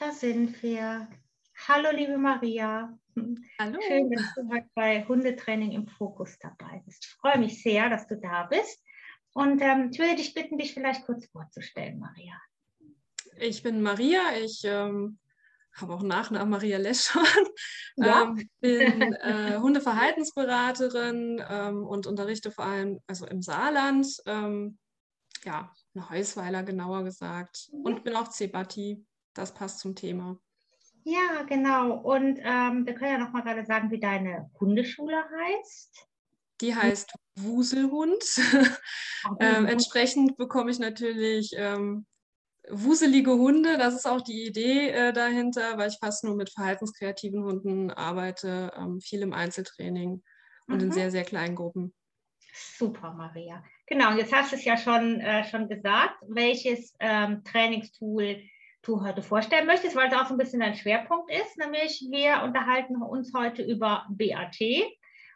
Da sind wir. Hallo, liebe Maria. Hallo. Schön, dass du heute bei Hundetraining im Fokus dabei bist. Ich freue mich sehr, dass du da bist. Und ähm, ich würde dich bitten, dich vielleicht kurz vorzustellen, Maria. Ich bin Maria. Ich ähm, habe auch Nachnamen Maria Leschmann. Ja. Ähm, bin äh, Hundeverhaltensberaterin ähm, und unterrichte vor allem also im Saarland. Ähm, ja, in Heusweiler genauer gesagt. Mhm. Und bin auch Zebati. Das passt zum Thema. Ja, genau. Und ähm, wir können ja noch mal gerade sagen, wie deine Hundeschule heißt. Die heißt Wuselhund. ähm, entsprechend bekomme ich natürlich ähm, wuselige Hunde. Das ist auch die Idee äh, dahinter, weil ich fast nur mit verhaltenskreativen Hunden arbeite, ähm, viel im Einzeltraining und in Mhm. sehr, sehr kleinen Gruppen. Super, Maria. Genau, jetzt hast du es ja schon, äh, schon gesagt, welches ähm, Trainingstool du heute vorstellen möchtest, weil es auch so ein bisschen dein Schwerpunkt ist. Nämlich wir unterhalten uns heute über BAT.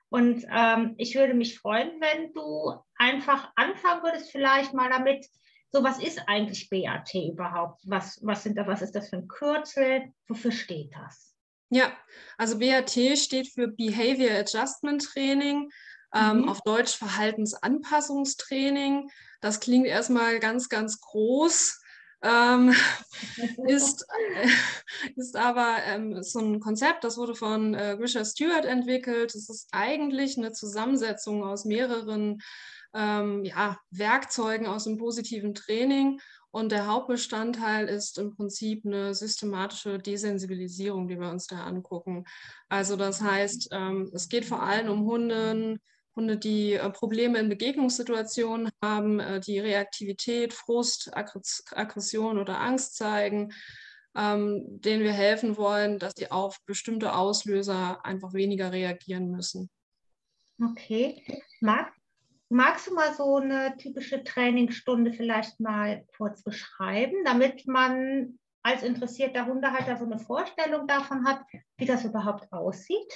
Und ähm, ich würde mich freuen, wenn du einfach anfangen würdest, vielleicht mal damit, so was ist eigentlich BAT überhaupt? Was, was, sind da, was ist das für ein Kürzel? Wofür steht das? Ja, also BAT steht für Behavior Adjustment Training, ähm, Mhm. auf Deutsch Verhaltensanpassungstraining. Das klingt erstmal ganz, ganz groß. Ähm, ist, äh, ist aber ähm, so ein Konzept, das wurde von äh, Grisha Stewart entwickelt. Es ist eigentlich eine Zusammensetzung aus mehreren ähm, ja, Werkzeugen aus dem positiven Training. Und der Hauptbestandteil ist im Prinzip eine systematische Desensibilisierung, die wir uns da angucken. Also das heißt, ähm, es geht vor allem um Hunde, Hunde, die äh, Probleme in Begegnungssituationen haben, äh, die Reaktivität, Frust, Aggress Aggression oder Angst zeigen, ähm, denen wir helfen wollen, dass sie auf bestimmte Auslöser einfach weniger reagieren müssen. Okay. Mag, magst du mal so eine typische Trainingsstunde vielleicht mal kurz beschreiben, damit man als interessierter Hundehalter so eine Vorstellung davon hat, wie das überhaupt aussieht?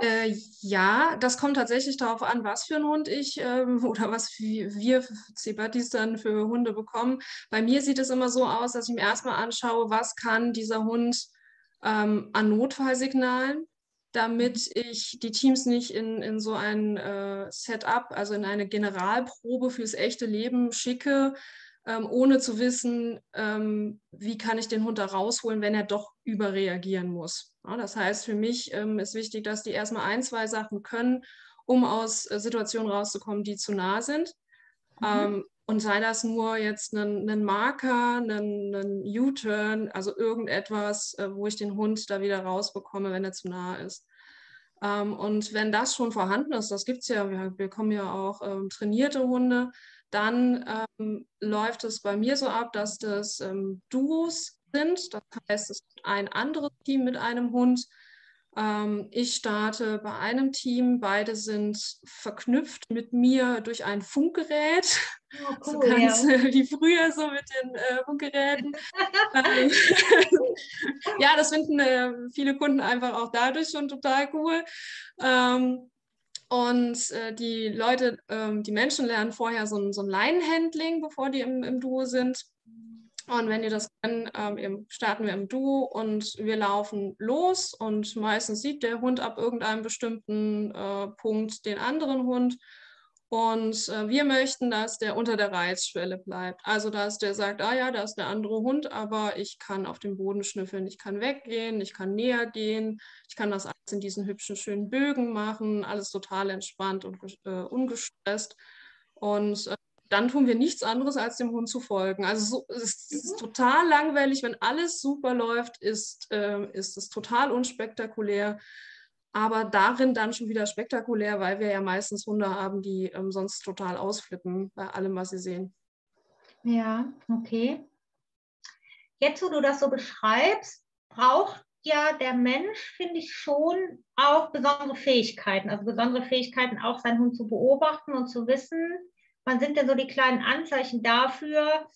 Äh, ja, das kommt tatsächlich darauf an, was für einen Hund ich ähm, oder was wir, Zebatis dann für Hunde bekommen. Bei mir sieht es immer so aus, dass ich mir erstmal anschaue, was kann dieser Hund ähm, an Notfallsignalen, damit ich die Teams nicht in, in so ein äh, Setup, also in eine Generalprobe fürs echte Leben schicke, ähm, ohne zu wissen, ähm, wie kann ich den Hund da rausholen, wenn er doch überreagieren muss. Das heißt, für mich ähm, ist wichtig, dass die erstmal ein, zwei Sachen können, um aus äh, Situationen rauszukommen, die zu nah sind. Mhm. Ähm, und sei das nur jetzt ein, ein Marker, ein, ein U-Turn, also irgendetwas, äh, wo ich den Hund da wieder rausbekomme, wenn er zu nah ist. Ähm, und wenn das schon vorhanden ist, das gibt es ja, wir bekommen ja auch trainierte Hunde, dann läuft es bei mir so ab, dass das Duos sind. Das heißt, es ist ein anderes Team mit einem Hund. Ähm, ich starte bei einem Team, beide sind verknüpft mit mir durch ein Funkgerät. Oh, So cool, ganz ja. äh, wie früher so mit den äh, Funkgeräten. Ähm, ja, das finden äh, viele Kunden einfach auch dadurch schon total cool. Ähm, und äh, die Leute, ähm, die Menschen lernen vorher so ein, so ein Leinenhandling, bevor die im, im Duo sind. Und wenn die das können, ähm, starten wir im Duo und wir laufen los und meistens sieht der Hund ab irgendeinem bestimmten äh, Punkt den anderen Hund. Und äh, wir möchten, dass der unter der Reizschwelle bleibt. Also, dass der sagt, ah ja, da ist der andere Hund, aber ich kann auf dem Boden schnüffeln, ich kann weggehen, ich kann näher gehen, ich kann das alles in diesen hübschen, schönen Bögen machen, alles total entspannt und äh, ungestresst. Und äh, dann tun wir nichts anderes, als dem Hund zu folgen. Also so, es ist total langweilig, wenn alles super läuft, ist, äh, ist es total unspektakulär. Aber darin dann schon wieder spektakulär, weil wir ja meistens Hunde haben, die ähm, sonst total ausflippen bei allem, was sie sehen. Ja, okay. Jetzt, wo du das so beschreibst, braucht ja der Mensch, finde ich, schon auch besondere Fähigkeiten. Also besondere Fähigkeiten, auch seinen Hund zu beobachten und zu wissen, wann sind denn so die kleinen Anzeichen dafür,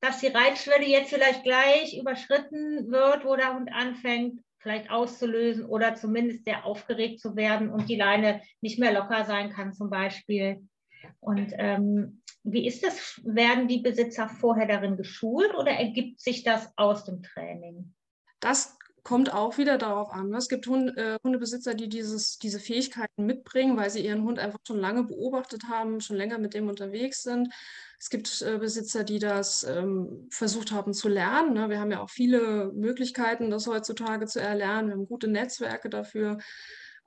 dass die Reitschwelle jetzt vielleicht gleich überschritten wird, wo der Hund anfängt, vielleicht auszulösen oder zumindest sehr aufgeregt zu werden und die Leine nicht mehr locker sein kann, zum Beispiel. Und ähm, wie ist das? Werden die Besitzer vorher darin geschult oder ergibt sich das aus dem Training? Das kommt auch wieder darauf an. Ne? Es gibt Hund, äh, Hundebesitzer, die dieses, diese Fähigkeiten mitbringen, weil sie ihren Hund einfach schon lange beobachtet haben, schon länger mit dem unterwegs sind. Es gibt äh, Besitzer, die das ähm, versucht haben zu lernen. Ne? Wir haben ja auch viele Möglichkeiten, das heutzutage zu erlernen. Wir haben gute Netzwerke dafür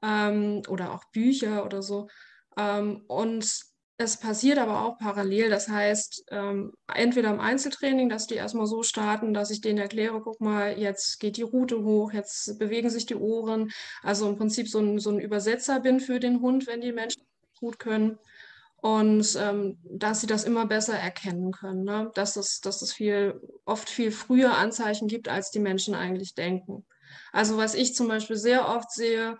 ähm, oder auch Bücher oder so. Ähm, und es passiert aber auch parallel. Das heißt, ähm, entweder im Einzeltraining, dass die erstmal so starten, dass ich denen erkläre, guck mal, jetzt geht die Route hoch, jetzt bewegen sich die Ohren. Also im Prinzip so ein, so ein Übersetzer bin für den Hund, wenn die Menschen gut können. Und ähm, dass sie das immer besser erkennen können, ne? dass, es, dass es viel, oft viel früher Anzeichen gibt, als die Menschen eigentlich denken. Also was ich zum Beispiel sehr oft sehe,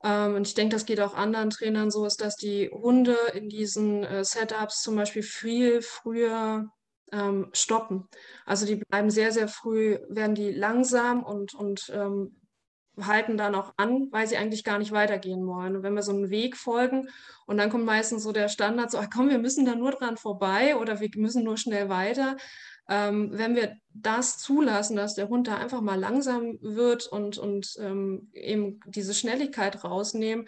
und ich denke, das geht auch anderen Trainern so, ist, dass die Hunde in diesen äh, Setups zum Beispiel viel früher ähm, stoppen. Also die bleiben sehr, sehr früh, werden die langsam und, und ähm, halten dann auch an, weil sie eigentlich gar nicht weitergehen wollen. Und wenn wir so einen Weg folgen und dann kommt meistens so der Standard, so, ach komm, wir müssen da nur dran vorbei oder wir müssen nur schnell weiter, ähm, wenn wir das zulassen, dass der Hund da einfach mal langsam wird und, und ähm, eben diese Schnelligkeit rausnehmen,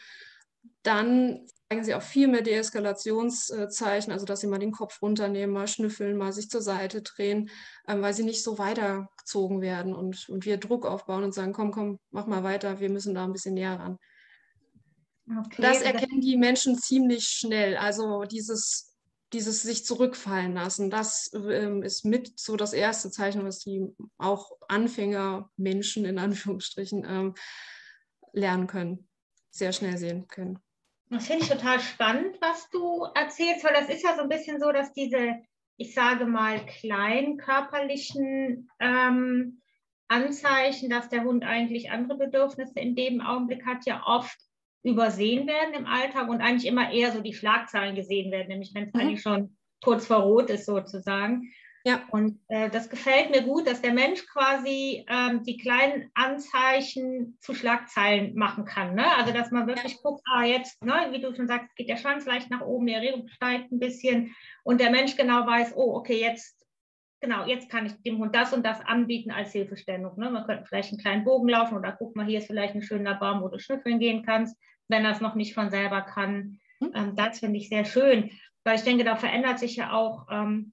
dann zeigen sie auch viel mehr Deeskalationszeichen, also dass sie mal den Kopf runternehmen, mal schnüffeln, mal sich zur Seite drehen, ähm, weil sie nicht so weitergezogen werden und, und wir Druck aufbauen und sagen, komm, komm, mach mal weiter, wir müssen da ein bisschen näher ran. Okay, das erkennen die Menschen ziemlich schnell. Also dieses dieses sich zurückfallen lassen, das ähm, ist mit so das erste Zeichen, was die auch Anfängermenschen in Anführungsstrichen ähm, lernen können, sehr schnell sehen können. Das finde ich total spannend, was du erzählst, weil das ist ja so ein bisschen so, dass diese, ich sage mal, kleinen körperlichen ähm, Anzeichen, dass der Hund eigentlich andere Bedürfnisse in dem Augenblick hat, ja oft übersehen werden im Alltag und eigentlich immer eher so die Schlagzeilen gesehen werden, nämlich wenn es mhm. eigentlich schon kurz vor Rot ist sozusagen. Ja. Und äh, das gefällt mir gut, dass der Mensch quasi ähm, die kleinen Anzeichen zu Schlagzeilen machen kann. Ne? Also dass man wirklich ja. guckt, ah jetzt, ne, wie du schon sagst, geht der Schwanz leicht nach oben, die Erregung steigt ein bisschen und der Mensch genau weiß, oh, okay, jetzt, genau, jetzt kann ich dem Hund das und das anbieten als Hilfestellung. Ne? Man könnte vielleicht einen kleinen Bogen laufen oder guck mal, hier ist vielleicht ein schöner Baum, wo du schnüffeln gehen kannst wenn er es noch nicht von selber kann. Hm. Ähm, das finde ich sehr schön, weil ich denke, da verändert sich ja auch ähm,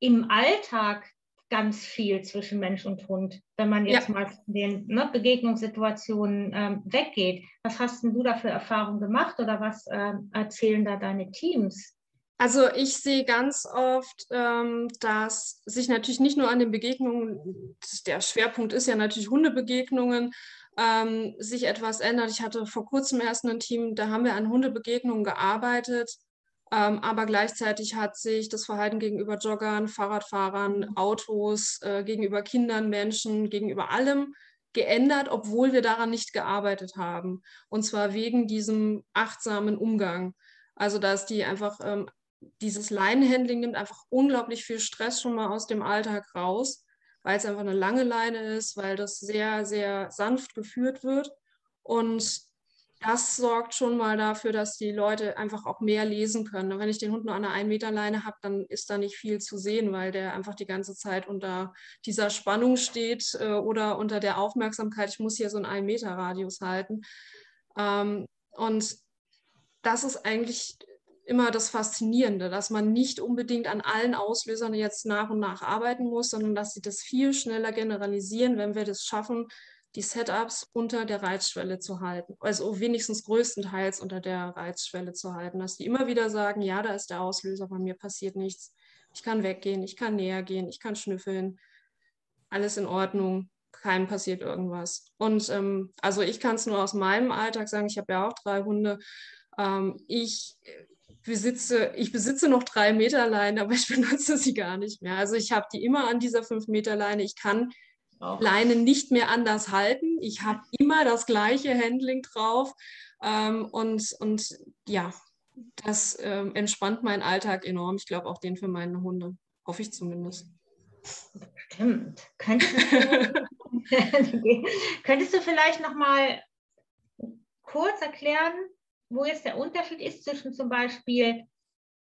im Alltag ganz viel zwischen Mensch und Hund, wenn man jetzt ja. mal von den ne, Begegnungssituationen ähm, weggeht. Was hast denn du da für Erfahrungen gemacht oder was ähm, erzählen da deine Teams? Also ich sehe ganz oft, ähm, dass sich natürlich nicht nur an den Begegnungen, der Schwerpunkt ist ja natürlich Hundebegegnungen, ähm, sich etwas ändert. Ich hatte vor kurzem erst ein Team, da haben wir an Hundebegegnungen gearbeitet, ähm, aber gleichzeitig hat sich das Verhalten gegenüber Joggern, Fahrradfahrern, mhm. Autos, äh, gegenüber Kindern, Menschen, gegenüber allem geändert, obwohl wir daran nicht gearbeitet haben. Und zwar wegen diesem achtsamen Umgang. Also dass die einfach ähm, dieses Leinenhandling nimmt einfach unglaublich viel Stress schon mal aus dem Alltag raus weil es einfach eine lange Leine ist, weil das sehr, sehr sanft geführt wird. Und das sorgt schon mal dafür, dass die Leute einfach auch mehr lesen können. wenn ich den Hund nur an einer 1 Meter Leine habe, dann ist da nicht viel zu sehen, weil der einfach die ganze Zeit unter dieser Spannung steht äh, oder unter der Aufmerksamkeit, ich muss hier so einen 1 Meter Radius halten. Ähm, und das ist eigentlich immer das Faszinierende, dass man nicht unbedingt an allen Auslösern jetzt nach und nach arbeiten muss, sondern dass sie das viel schneller generalisieren, wenn wir das schaffen, die Setups unter der Reizschwelle zu halten. Also wenigstens größtenteils unter der Reizschwelle zu halten, dass die immer wieder sagen, ja, da ist der Auslöser, bei mir passiert nichts. Ich kann weggehen, ich kann näher gehen, ich kann schnüffeln. Alles in Ordnung, keinem passiert irgendwas. Und ähm, also ich kann es nur aus meinem Alltag sagen, ich habe ja auch drei Hunde. Ähm, ich besitze, ich besitze noch drei Meter Leine, aber ich benutze sie gar nicht mehr. Also ich habe die immer an dieser fünf Meter Leine. Ich kann auch. Leine nicht mehr anders halten. Ich habe immer das gleiche Handling drauf. Ähm, und, und ja, das ähm, entspannt meinen Alltag enorm. Ich glaube auch den für meine Hunde. Hoffe ich zumindest. Stimmt. Könntest du, könntest du vielleicht noch mal kurz erklären, wo jetzt der Unterschied ist zwischen zum Beispiel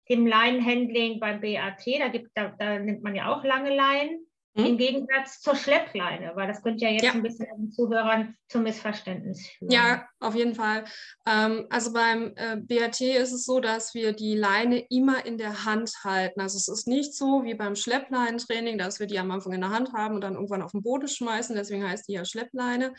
dem Leinenhandling beim BAT, da, gibt, da, da nimmt man ja auch lange Leinen. Hm? Im Gegensatz zur Schleppleine, weil das könnte ja jetzt ja. ein bisschen den Zuhörern zum Missverständnis führen. Ja, auf jeden Fall. Ähm, also beim äh, BRT ist es so, dass wir die Leine immer in der Hand halten. Also es ist nicht so wie beim Schleppleinentraining, dass wir die am Anfang in der Hand haben und dann irgendwann auf den Boden schmeißen. Deswegen heißt die ja Schleppleine.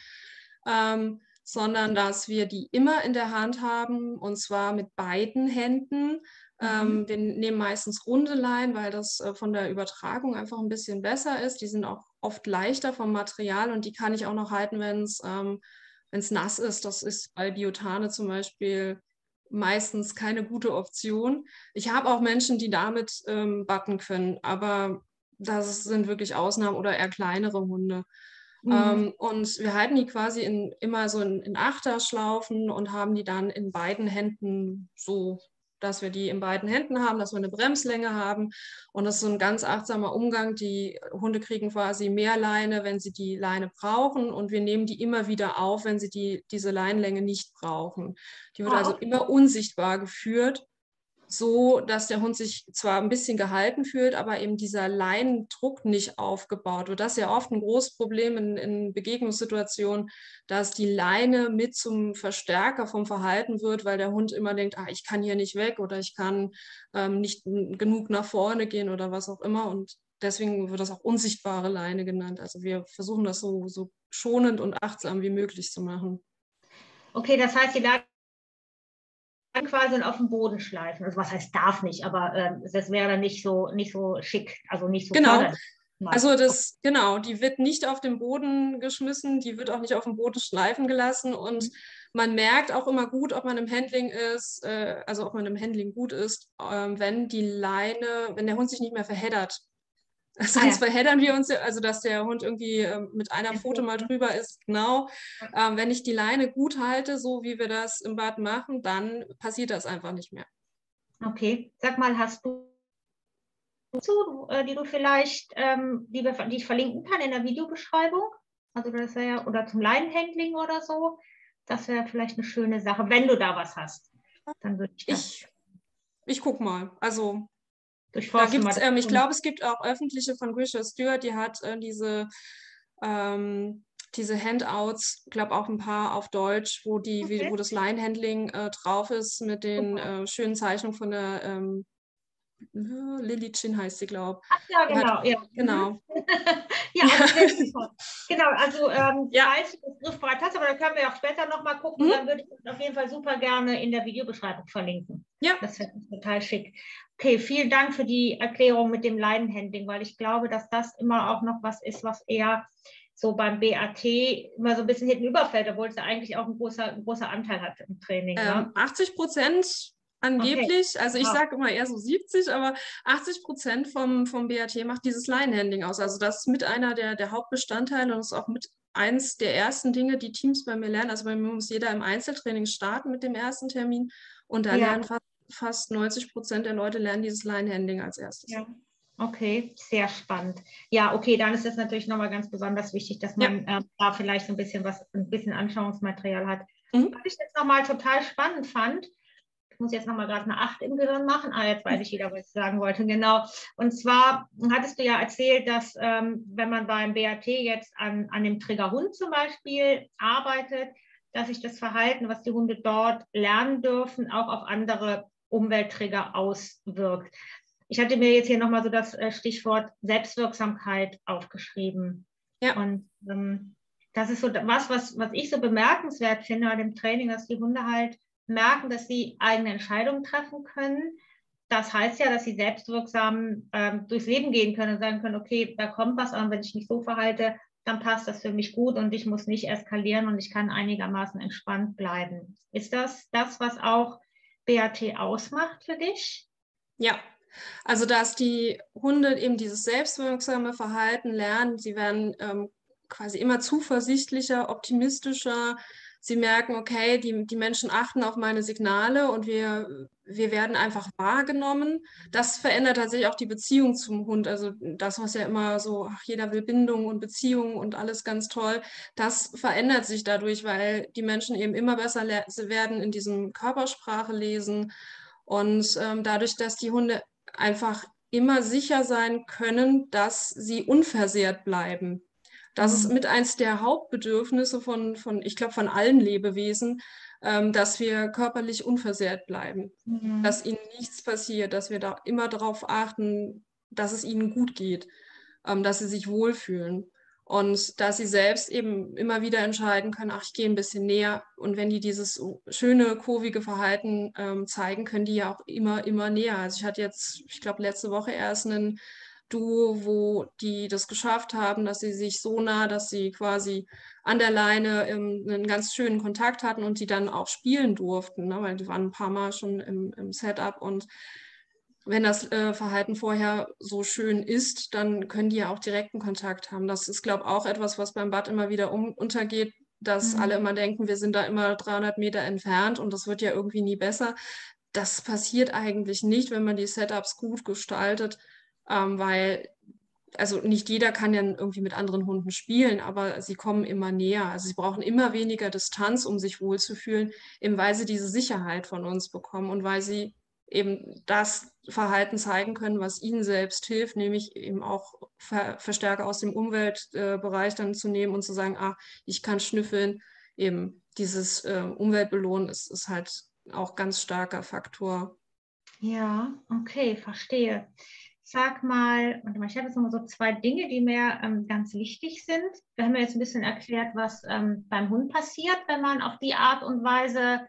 Ähm, sondern dass wir die immer in der Hand haben und zwar mit beiden Händen. Ähm, mhm. wir nehmen meistens runde Leinen, weil das äh, von der Übertragung einfach ein bisschen besser ist. Die sind auch oft leichter vom Material und die kann ich auch noch halten, wenn es ähm, nass ist. Das ist bei Biotane zum Beispiel meistens keine gute Option. Ich habe auch Menschen, die damit ähm, backen können, aber das sind wirklich Ausnahmen oder eher kleinere Hunde. Mhm. Ähm, und wir halten die quasi in, immer so in, in Achterschlaufen und haben die dann in beiden Händen so dass wir die in beiden Händen haben, dass wir eine Bremslänge haben. Und das ist so ein ganz achtsamer Umgang. Die Hunde kriegen quasi mehr Leine, wenn sie die Leine brauchen. Und wir nehmen die immer wieder auf, wenn sie die, diese Leinenlänge nicht brauchen. Die wird ah, also immer unsichtbar geführt so, dass der Hund sich zwar ein bisschen gehalten fühlt, aber eben dieser Leinendruck nicht aufgebaut wird. Das ist ja oft ein großes Problem in, in Begegnungssituationen, dass die Leine mit zum Verstärker vom Verhalten wird, weil der Hund immer denkt, ah, ich kann hier nicht weg oder ich kann ähm, nicht genug nach vorne gehen oder was auch immer. Und deswegen wird das auch unsichtbare Leine genannt. Also wir versuchen das so, so schonend und achtsam wie möglich zu machen. Okay, das heißt, die Leine quasi auf dem Boden schleifen. Also was heißt darf nicht, aber äh, das wäre nicht so nicht so schick, also nicht so genau. Also das, genau, die wird nicht auf den Boden geschmissen, die wird auch nicht auf dem Boden schleifen gelassen und mhm. man merkt auch immer gut, ob man im Handling ist, äh, also ob man im Handling gut ist, äh, wenn die Leine, wenn der Hund sich nicht mehr verheddert. Sonst ah, ja. verheddern wir uns, also dass der Hund irgendwie ähm, mit einer Pfote mal drüber ist. Genau. Ähm, wenn ich die Leine gut halte, so wie wir das im Bad machen, dann passiert das einfach nicht mehr. Okay. Sag mal, hast du zu, äh, die du vielleicht, ähm, die, wir, die ich verlinken kann in der Videobeschreibung? Also das wäre ja, oder zum Leinenhandling oder so. Das wäre vielleicht eine schöne Sache, wenn du da was hast. Dann würde ich das. Ich, ich guck mal. Also da gibt's, ähm, ich glaube, es gibt auch öffentliche von Grisha Stewart, die hat äh, diese, ähm, diese Handouts, ich glaube auch ein paar auf Deutsch, wo, die, okay. wie, wo das Line-Handling äh, drauf ist mit den äh, schönen Zeichnungen von der ähm, Lily Chin heißt sie, glaube ich. Ach ja, genau. Hat, ja. Genau. ja, also genau, also ähm, ja. falls du das griffbereit hast, aber da können wir auch später nochmal gucken, mhm. dann würde ich das auf jeden Fall super gerne in der Videobeschreibung verlinken. Ja. Das wäre total schick. Okay, vielen Dank für die Erklärung mit dem Leinenhandling, weil ich glaube, dass das immer auch noch was ist, was eher so beim BAT immer so ein bisschen hinten überfällt, obwohl es ja eigentlich auch ein großer, ein großer Anteil hat im Training. Ähm, 80 Prozent Angeblich, okay. also ich sage immer eher so 70, aber 80 Prozent vom, vom BAT macht dieses Line-Handling aus. Also das ist mit einer der, der Hauptbestandteile und ist auch mit eins der ersten Dinge, die Teams bei mir lernen. Also bei mir muss jeder im Einzeltraining starten mit dem ersten Termin und da ja. lernen fast, fast 90 Prozent der Leute lernen dieses Line-Handling als erstes. Ja. Okay, sehr spannend. Ja, okay, dann ist es natürlich nochmal ganz besonders wichtig, dass man ja. äh, da vielleicht so ein bisschen was, ein bisschen Anschauungsmaterial hat. Mhm. Was ich jetzt nochmal total spannend fand, ich muss jetzt nochmal gerade eine Acht im Gehirn machen. Ah, jetzt weiß ich wieder, was ich sagen wollte. Genau. Und zwar hattest du ja erzählt, dass ähm, wenn man beim BAT jetzt an, an dem Triggerhund zum Beispiel arbeitet, dass sich das Verhalten, was die Hunde dort lernen dürfen, auch auf andere Umwelttrigger auswirkt. Ich hatte mir jetzt hier nochmal so das äh, Stichwort Selbstwirksamkeit aufgeschrieben. Ja. Und ähm, das ist so was, was, was ich so bemerkenswert finde an dem Training, dass die Hunde halt merken, dass sie eigene Entscheidungen treffen können. Das heißt ja, dass sie selbstwirksam ähm, durchs Leben gehen können und sagen können, okay, da kommt was an, wenn ich mich so verhalte, dann passt das für mich gut und ich muss nicht eskalieren und ich kann einigermaßen entspannt bleiben. Ist das das, was auch BAT ausmacht für dich? Ja, also dass die Hunde eben dieses selbstwirksame Verhalten lernen, sie werden ähm, quasi immer zuversichtlicher, optimistischer, sie merken, okay, die, die Menschen achten auf meine Signale und wir, wir werden einfach wahrgenommen. Das verändert tatsächlich auch die Beziehung zum Hund. Also das, was ja immer so, ach, jeder will Bindung und Beziehung und alles ganz toll, das verändert sich dadurch, weil die Menschen eben immer besser werden in diesem Körpersprache lesen Und ähm, dadurch, dass die Hunde einfach immer sicher sein können, dass sie unversehrt bleiben. Das ist mhm. mit eins der Hauptbedürfnisse von, von ich glaube, von allen Lebewesen, ähm, dass wir körperlich unversehrt bleiben, mhm. dass ihnen nichts passiert, dass wir da immer darauf achten, dass es ihnen gut geht, ähm, dass sie sich wohlfühlen. Und dass sie selbst eben immer wieder entscheiden können, ach, ich gehe ein bisschen näher. Und wenn die dieses schöne, kurvige Verhalten ähm, zeigen, können die ja auch immer, immer näher. Also ich hatte jetzt, ich glaube, letzte Woche erst einen Duo, wo die das geschafft haben, dass sie sich so nah, dass sie quasi an der Leine ähm, einen ganz schönen Kontakt hatten und die dann auch spielen durften, ne? weil die waren ein paar Mal schon im, im Setup und wenn das äh, Verhalten vorher so schön ist, dann können die ja auch direkten Kontakt haben. Das ist, glaube ich, auch etwas, was beim Bad immer wieder um, untergeht, dass mhm. alle immer denken, wir sind da immer 300 Meter entfernt und das wird ja irgendwie nie besser. Das passiert eigentlich nicht, wenn man die Setups gut gestaltet, ähm, weil also nicht jeder kann ja irgendwie mit anderen Hunden spielen, aber sie kommen immer näher. Also sie brauchen immer weniger Distanz, um sich wohlzufühlen, eben weil sie diese Sicherheit von uns bekommen und weil sie eben das Verhalten zeigen können, was ihnen selbst hilft, nämlich eben auch Ver Verstärker aus dem Umweltbereich dann zu nehmen und zu sagen, ah, ich kann schnüffeln. Eben dieses äh, Umweltbelohnen ist, ist halt auch ganz starker Faktor. Ja, okay, verstehe. Sag mal, ich habe jetzt nochmal so zwei Dinge, die mir ähm, ganz wichtig sind. Wir haben ja jetzt ein bisschen erklärt, was ähm, beim Hund passiert, wenn man auf die Art und Weise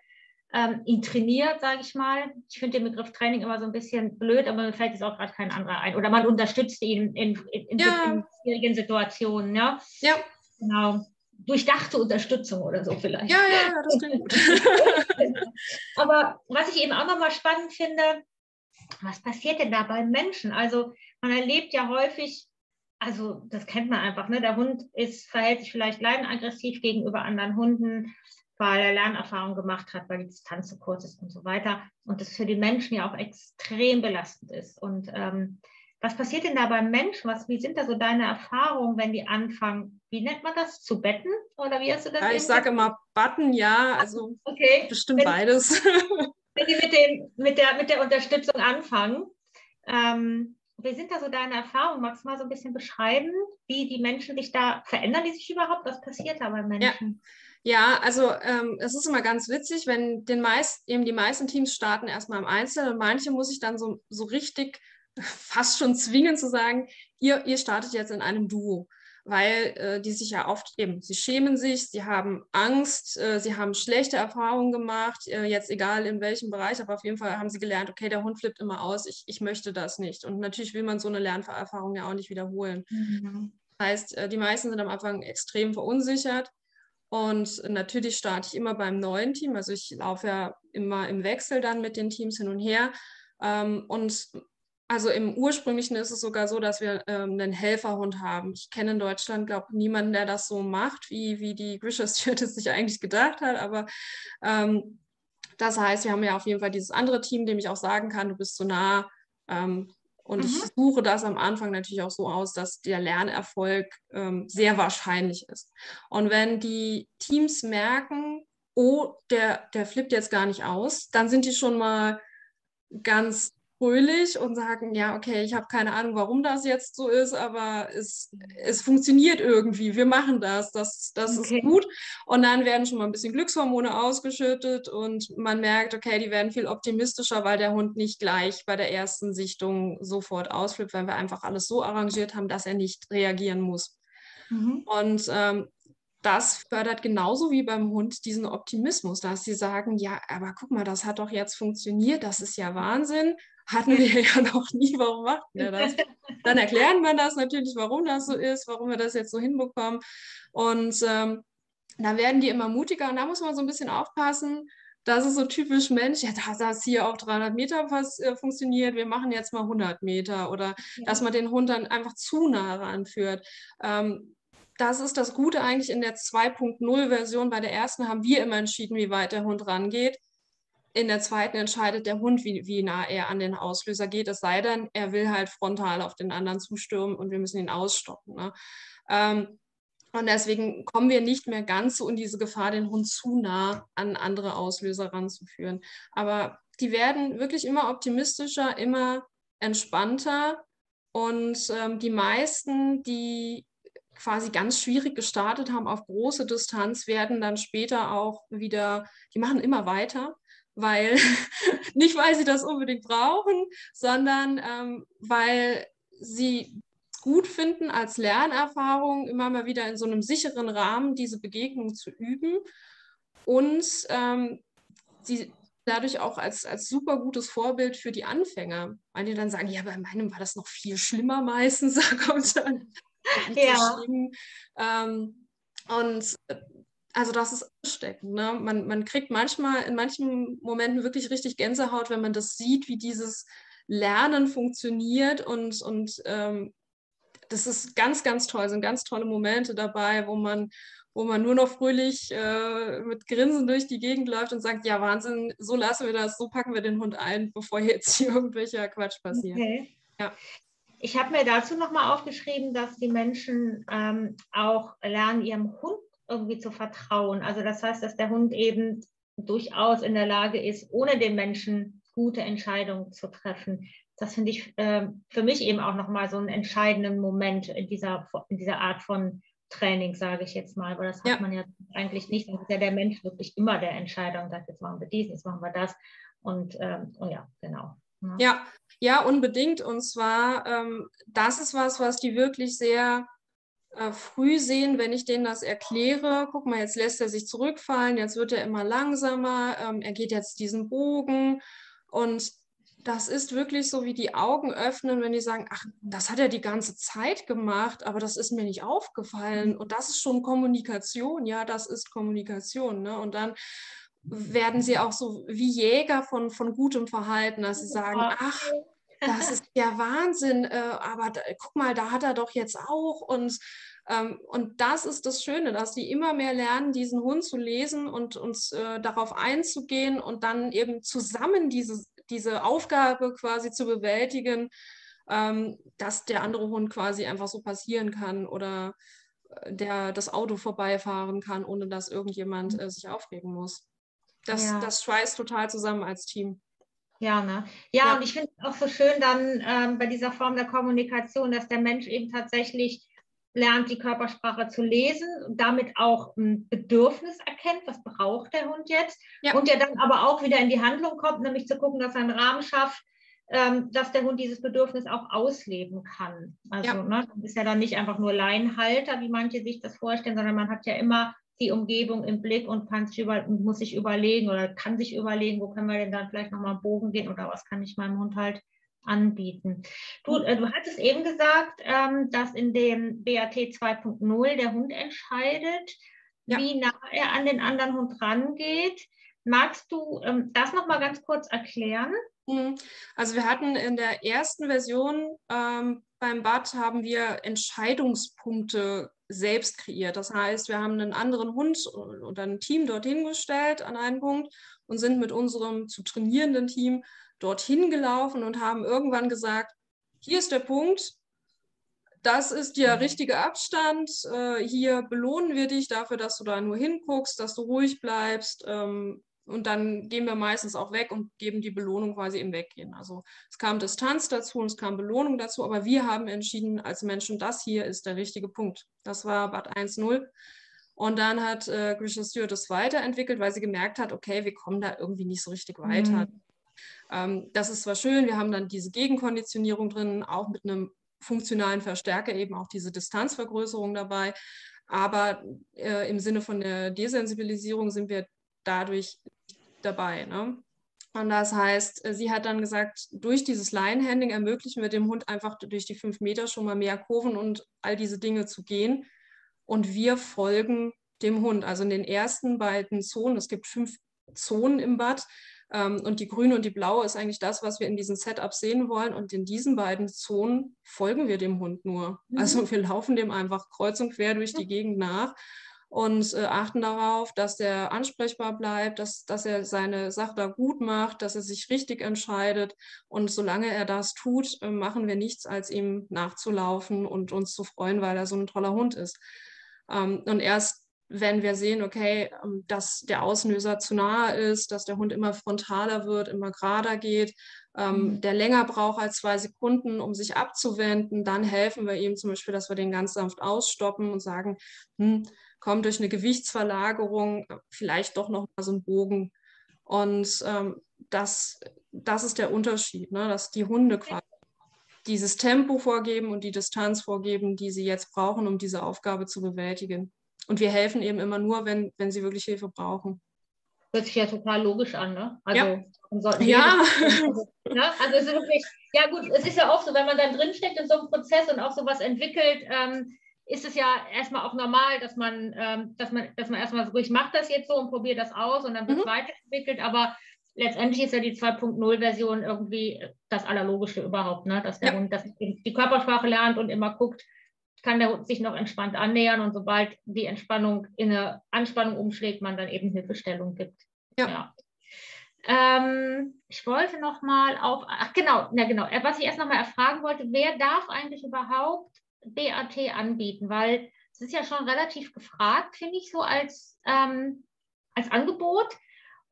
ähm, ihn trainiert, sage ich mal. Ich finde den Begriff Training immer so ein bisschen blöd, aber mir fällt jetzt auch gerade kein anderer ein. Oder man unterstützt ihn in, in, in, ja. in schwierigen Situationen. Ja? ja. Genau. Durchdachte Unterstützung oder so vielleicht. Ja, ja, das klingt gut. aber was ich eben auch nochmal spannend finde, was passiert denn da beim Menschen? Also man erlebt ja häufig, also das kennt man einfach, ne? der Hund ist, verhält sich vielleicht leidenaggressiv gegenüber anderen Hunden, weil er Lernerfahrung gemacht hat, weil die Distanz zu kurz ist und so weiter. Und das für die Menschen ja auch extrem belastend ist. Und ähm, was passiert denn da beim Menschen? Was, wie sind da so deine Erfahrungen, wenn die anfangen, wie nennt man das, zu betten? Oder wie hast du das? Ja, ich sage immer Button, ja, also okay. bestimmt wenn, beides. Wenn die mit, dem, mit, der, mit der Unterstützung anfangen, ähm, wie sind da so deine Erfahrungen? Magst du mal so ein bisschen beschreiben, wie die Menschen sich da verändern, die sich überhaupt? Was passiert da bei Menschen? Ja. Ja, also ähm, es ist immer ganz witzig, wenn den meist, eben die meisten Teams starten erstmal im Einzelnen und manche muss ich dann so, so richtig fast schon zwingen zu sagen, ihr, ihr startet jetzt in einem Duo, weil äh, die sich ja oft eben, sie schämen sich, sie haben Angst, äh, sie haben schlechte Erfahrungen gemacht, äh, jetzt egal in welchem Bereich, aber auf jeden Fall haben sie gelernt, okay, der Hund flippt immer aus, ich, ich möchte das nicht. Und natürlich will man so eine Lernerfahrung ja auch nicht wiederholen. Mhm. Das heißt, äh, die meisten sind am Anfang extrem verunsichert und natürlich starte ich immer beim neuen Team. Also ich laufe ja immer im Wechsel dann mit den Teams hin und her. Ähm, und also im ursprünglichen ist es sogar so, dass wir ähm, einen Helferhund haben. Ich kenne in Deutschland, glaube ich, niemanden, der das so macht, wie, wie die Grisha Stewart es sich eigentlich gedacht hat. Aber ähm, das heißt, wir haben ja auf jeden Fall dieses andere Team, dem ich auch sagen kann, du bist so nah, ähm, und mhm. ich suche das am Anfang natürlich auch so aus, dass der Lernerfolg ähm, sehr wahrscheinlich ist. Und wenn die Teams merken, oh, der, der flippt jetzt gar nicht aus, dann sind die schon mal ganz fröhlich und sagen, ja, okay, ich habe keine Ahnung, warum das jetzt so ist, aber es, es funktioniert irgendwie, wir machen das, das, das okay. ist gut. Und dann werden schon mal ein bisschen Glückshormone ausgeschüttet und man merkt, okay, die werden viel optimistischer, weil der Hund nicht gleich bei der ersten Sichtung sofort ausflippt, weil wir einfach alles so arrangiert haben, dass er nicht reagieren muss. Mhm. Und ähm, das fördert genauso wie beim Hund diesen Optimismus, dass sie sagen, ja, aber guck mal, das hat doch jetzt funktioniert, das ist ja Wahnsinn hatten wir ja noch nie, warum macht er das? Dann erklären wir das natürlich, warum das so ist, warum wir das jetzt so hinbekommen. Und ähm, da werden die immer mutiger und da muss man so ein bisschen aufpassen. Das ist so typisch Mensch, ja, dass das hier auf 300 Meter was, äh, funktioniert, wir machen jetzt mal 100 Meter oder ja. dass man den Hund dann einfach zu nah ranführt. Ähm, das ist das Gute eigentlich in der 2.0-Version. Bei der ersten haben wir immer entschieden, wie weit der Hund rangeht in der zweiten entscheidet der Hund, wie, wie nah er an den Auslöser geht, es sei denn, er will halt frontal auf den anderen zustürmen und wir müssen ihn ausstoppen. Ne? Ähm, und deswegen kommen wir nicht mehr ganz so in diese Gefahr, den Hund zu nah an andere Auslöser ranzuführen. Aber die werden wirklich immer optimistischer, immer entspannter. Und ähm, die meisten, die quasi ganz schwierig gestartet haben auf große Distanz, werden dann später auch wieder, die machen immer weiter, weil nicht weil sie das unbedingt brauchen, sondern ähm, weil sie gut finden, als Lernerfahrung immer mal wieder in so einem sicheren Rahmen diese Begegnung zu üben und ähm, die dadurch auch als, als super gutes Vorbild für die Anfänger. Weil die dann sagen, ja, bei meinem war das noch viel schlimmer meistens, da kommt dann ja. Ähm, und also das ist ansteckend. Ne? Man, man kriegt manchmal in manchen Momenten wirklich richtig Gänsehaut, wenn man das sieht, wie dieses Lernen funktioniert und, und ähm, das ist ganz, ganz toll, sind ganz tolle Momente dabei, wo man, wo man nur noch fröhlich äh, mit Grinsen durch die Gegend läuft und sagt, ja Wahnsinn, so lassen wir das, so packen wir den Hund ein, bevor jetzt hier irgendwelcher Quatsch passiert. Okay. Ja. Ich habe mir dazu nochmal aufgeschrieben, dass die Menschen ähm, auch lernen, ihrem Hund irgendwie zu vertrauen. Also das heißt, dass der Hund eben durchaus in der Lage ist, ohne den Menschen gute Entscheidungen zu treffen. Das finde ich äh, für mich eben auch nochmal so einen entscheidenden Moment in dieser, in dieser Art von Training, sage ich jetzt mal, weil das hat ja. man ja eigentlich nicht. Dann ist ja der Mensch wirklich immer der Entscheider und sagt, jetzt machen wir dies, jetzt machen wir das. Und, ähm, und ja, genau. Ja. ja, ja, unbedingt. Und zwar, ähm, das ist was, was die wirklich sehr äh, früh sehen, wenn ich denen das erkläre. Guck mal, jetzt lässt er sich zurückfallen, jetzt wird er immer langsamer, ähm, er geht jetzt diesen Bogen. Und das ist wirklich so wie die Augen öffnen, wenn die sagen, ach, das hat er die ganze Zeit gemacht, aber das ist mir nicht aufgefallen. Und das ist schon Kommunikation, ja, das ist Kommunikation. Ne? Und dann werden sie auch so wie Jäger von, von gutem Verhalten, dass sie sagen, ach, das ist der Wahnsinn, äh, aber da, guck mal, da hat er doch jetzt auch und ähm, und das ist das Schöne, dass die immer mehr lernen, diesen Hund zu lesen und uns äh, darauf einzugehen und dann eben zusammen diese, diese Aufgabe quasi zu bewältigen, ähm, dass der andere Hund quasi einfach so passieren kann oder äh, der das Auto vorbeifahren kann, ohne dass irgendjemand äh, sich aufregen muss das, ja. das schweißt total zusammen als Team. Ja, ne? ja, ja. und ich finde es auch so schön dann ähm, bei dieser Form der Kommunikation, dass der Mensch eben tatsächlich lernt, die Körpersprache zu lesen und damit auch ein Bedürfnis erkennt, was braucht der Hund jetzt. Ja. Und der dann aber auch wieder in die Handlung kommt, nämlich zu gucken, dass er einen Rahmen schafft, ähm, dass der Hund dieses Bedürfnis auch ausleben kann. Also ja. ne, ist ja dann nicht einfach nur Leinhalter, wie manche sich das vorstellen, sondern man hat ja immer die Umgebung im Blick und kann sich über, muss sich überlegen oder kann sich überlegen, wo können wir denn dann vielleicht nochmal Bogen gehen oder was kann ich meinem Hund halt anbieten. Du, äh, du hattest eben gesagt, ähm, dass in dem BAT 2.0 der Hund entscheidet, ja. wie nah er an den anderen Hund rangeht. Magst du ähm, das nochmal ganz kurz erklären? Mhm. Also wir hatten in der ersten Version ähm, beim BAT haben wir Entscheidungspunkte selbst kreiert. Das heißt, wir haben einen anderen Hund oder ein Team dorthin gestellt an einen Punkt und sind mit unserem zu trainierenden Team dorthin gelaufen und haben irgendwann gesagt, hier ist der Punkt, das ist der mhm. richtige Abstand, äh, hier belohnen wir dich dafür, dass du da nur hinguckst, dass du ruhig bleibst, ähm, und dann gehen wir meistens auch weg und geben die Belohnung quasi im Weggehen. Also es kam Distanz dazu und es kam Belohnung dazu, aber wir haben entschieden als Menschen, das hier ist der richtige Punkt. Das war Bad 1.0. Und dann hat äh, Grisha Stewart das weiterentwickelt, weil sie gemerkt hat, okay, wir kommen da irgendwie nicht so richtig weiter. Mhm. Ähm, das ist zwar schön, wir haben dann diese Gegenkonditionierung drin, auch mit einem funktionalen Verstärker eben auch diese Distanzvergrößerung dabei. Aber äh, im Sinne von der Desensibilisierung sind wir dadurch dabei. Ne? Und das heißt, äh, sie hat dann gesagt, durch dieses Line-Handling ermöglichen wir dem Hund einfach durch die fünf Meter schon mal mehr Kurven und all diese Dinge zu gehen. Und wir folgen dem Hund. Also in den ersten beiden Zonen, es gibt fünf Zonen im Bad, ähm, und die grüne und die blaue ist eigentlich das, was wir in diesen Setups sehen wollen. Und in diesen beiden Zonen folgen wir dem Hund nur. Mhm. Also wir laufen dem einfach kreuz und quer durch die Gegend nach und äh, achten darauf, dass der ansprechbar bleibt, dass, dass er seine Sache da gut macht, dass er sich richtig entscheidet. Und solange er das tut, äh, machen wir nichts, als ihm nachzulaufen und uns zu freuen, weil er so ein toller Hund ist. Ähm, und erst wenn wir sehen, okay, ähm, dass der Auslöser zu nahe ist, dass der Hund immer frontaler wird, immer gerader geht, ähm, mhm. der länger braucht als zwei Sekunden, um sich abzuwenden, dann helfen wir ihm zum Beispiel, dass wir den ganz sanft ausstoppen und sagen, hm, komm durch eine Gewichtsverlagerung vielleicht doch noch mal so ein Bogen. Und ähm, das, das ist der Unterschied, ne? dass die Hunde quasi dieses Tempo vorgeben und die Distanz vorgeben, die sie jetzt brauchen, um diese Aufgabe zu bewältigen. Und wir helfen eben immer nur, wenn, wenn sie wirklich Hilfe brauchen. Hört sich ja total logisch an, ne? Also, ja. ja. Also, ne? also es ist wirklich, ja gut, es ist ja oft so, wenn man dann drinsteckt in so einem Prozess und auch sowas entwickelt, ähm, ist es ja erstmal auch normal, dass man, ähm, dass man, dass man erstmal so, ich mache das jetzt so und probiere das aus und dann wird es mhm. weiterentwickelt, aber letztendlich ist ja die 2.0-Version irgendwie das Allerlogische überhaupt, ne? dass der ja. Hund dass die Körpersprache lernt und immer guckt, kann der Hund sich noch entspannt annähern und sobald die Entspannung in eine Anspannung umschlägt, man dann eben Hilfestellung gibt. Ja. ja. Ähm, ich wollte noch mal auf, ach genau, na genau, äh, was ich erst noch mal erfragen wollte, wer darf eigentlich überhaupt BAT anbieten? Weil es ist ja schon relativ gefragt, finde ich, so als, ähm, als Angebot.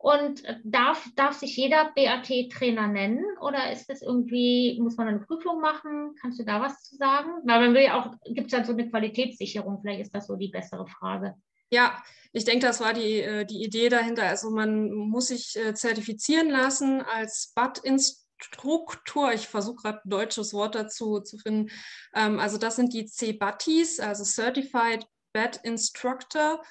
Und darf, darf sich jeder BAT-Trainer nennen oder ist das irgendwie, muss man eine Prüfung machen? Kannst du da was zu sagen? Weil man will ja auch, gibt es dann so eine Qualitätssicherung? Vielleicht ist das so die bessere Frage. Ja, ich denke, das war die, äh, die Idee dahinter. Also man muss sich äh, zertifizieren lassen als BAT-Instruktor. Ich versuche gerade ein deutsches Wort dazu zu finden. Ähm, also das sind die C-BATIs, also Certified BAT Instructor.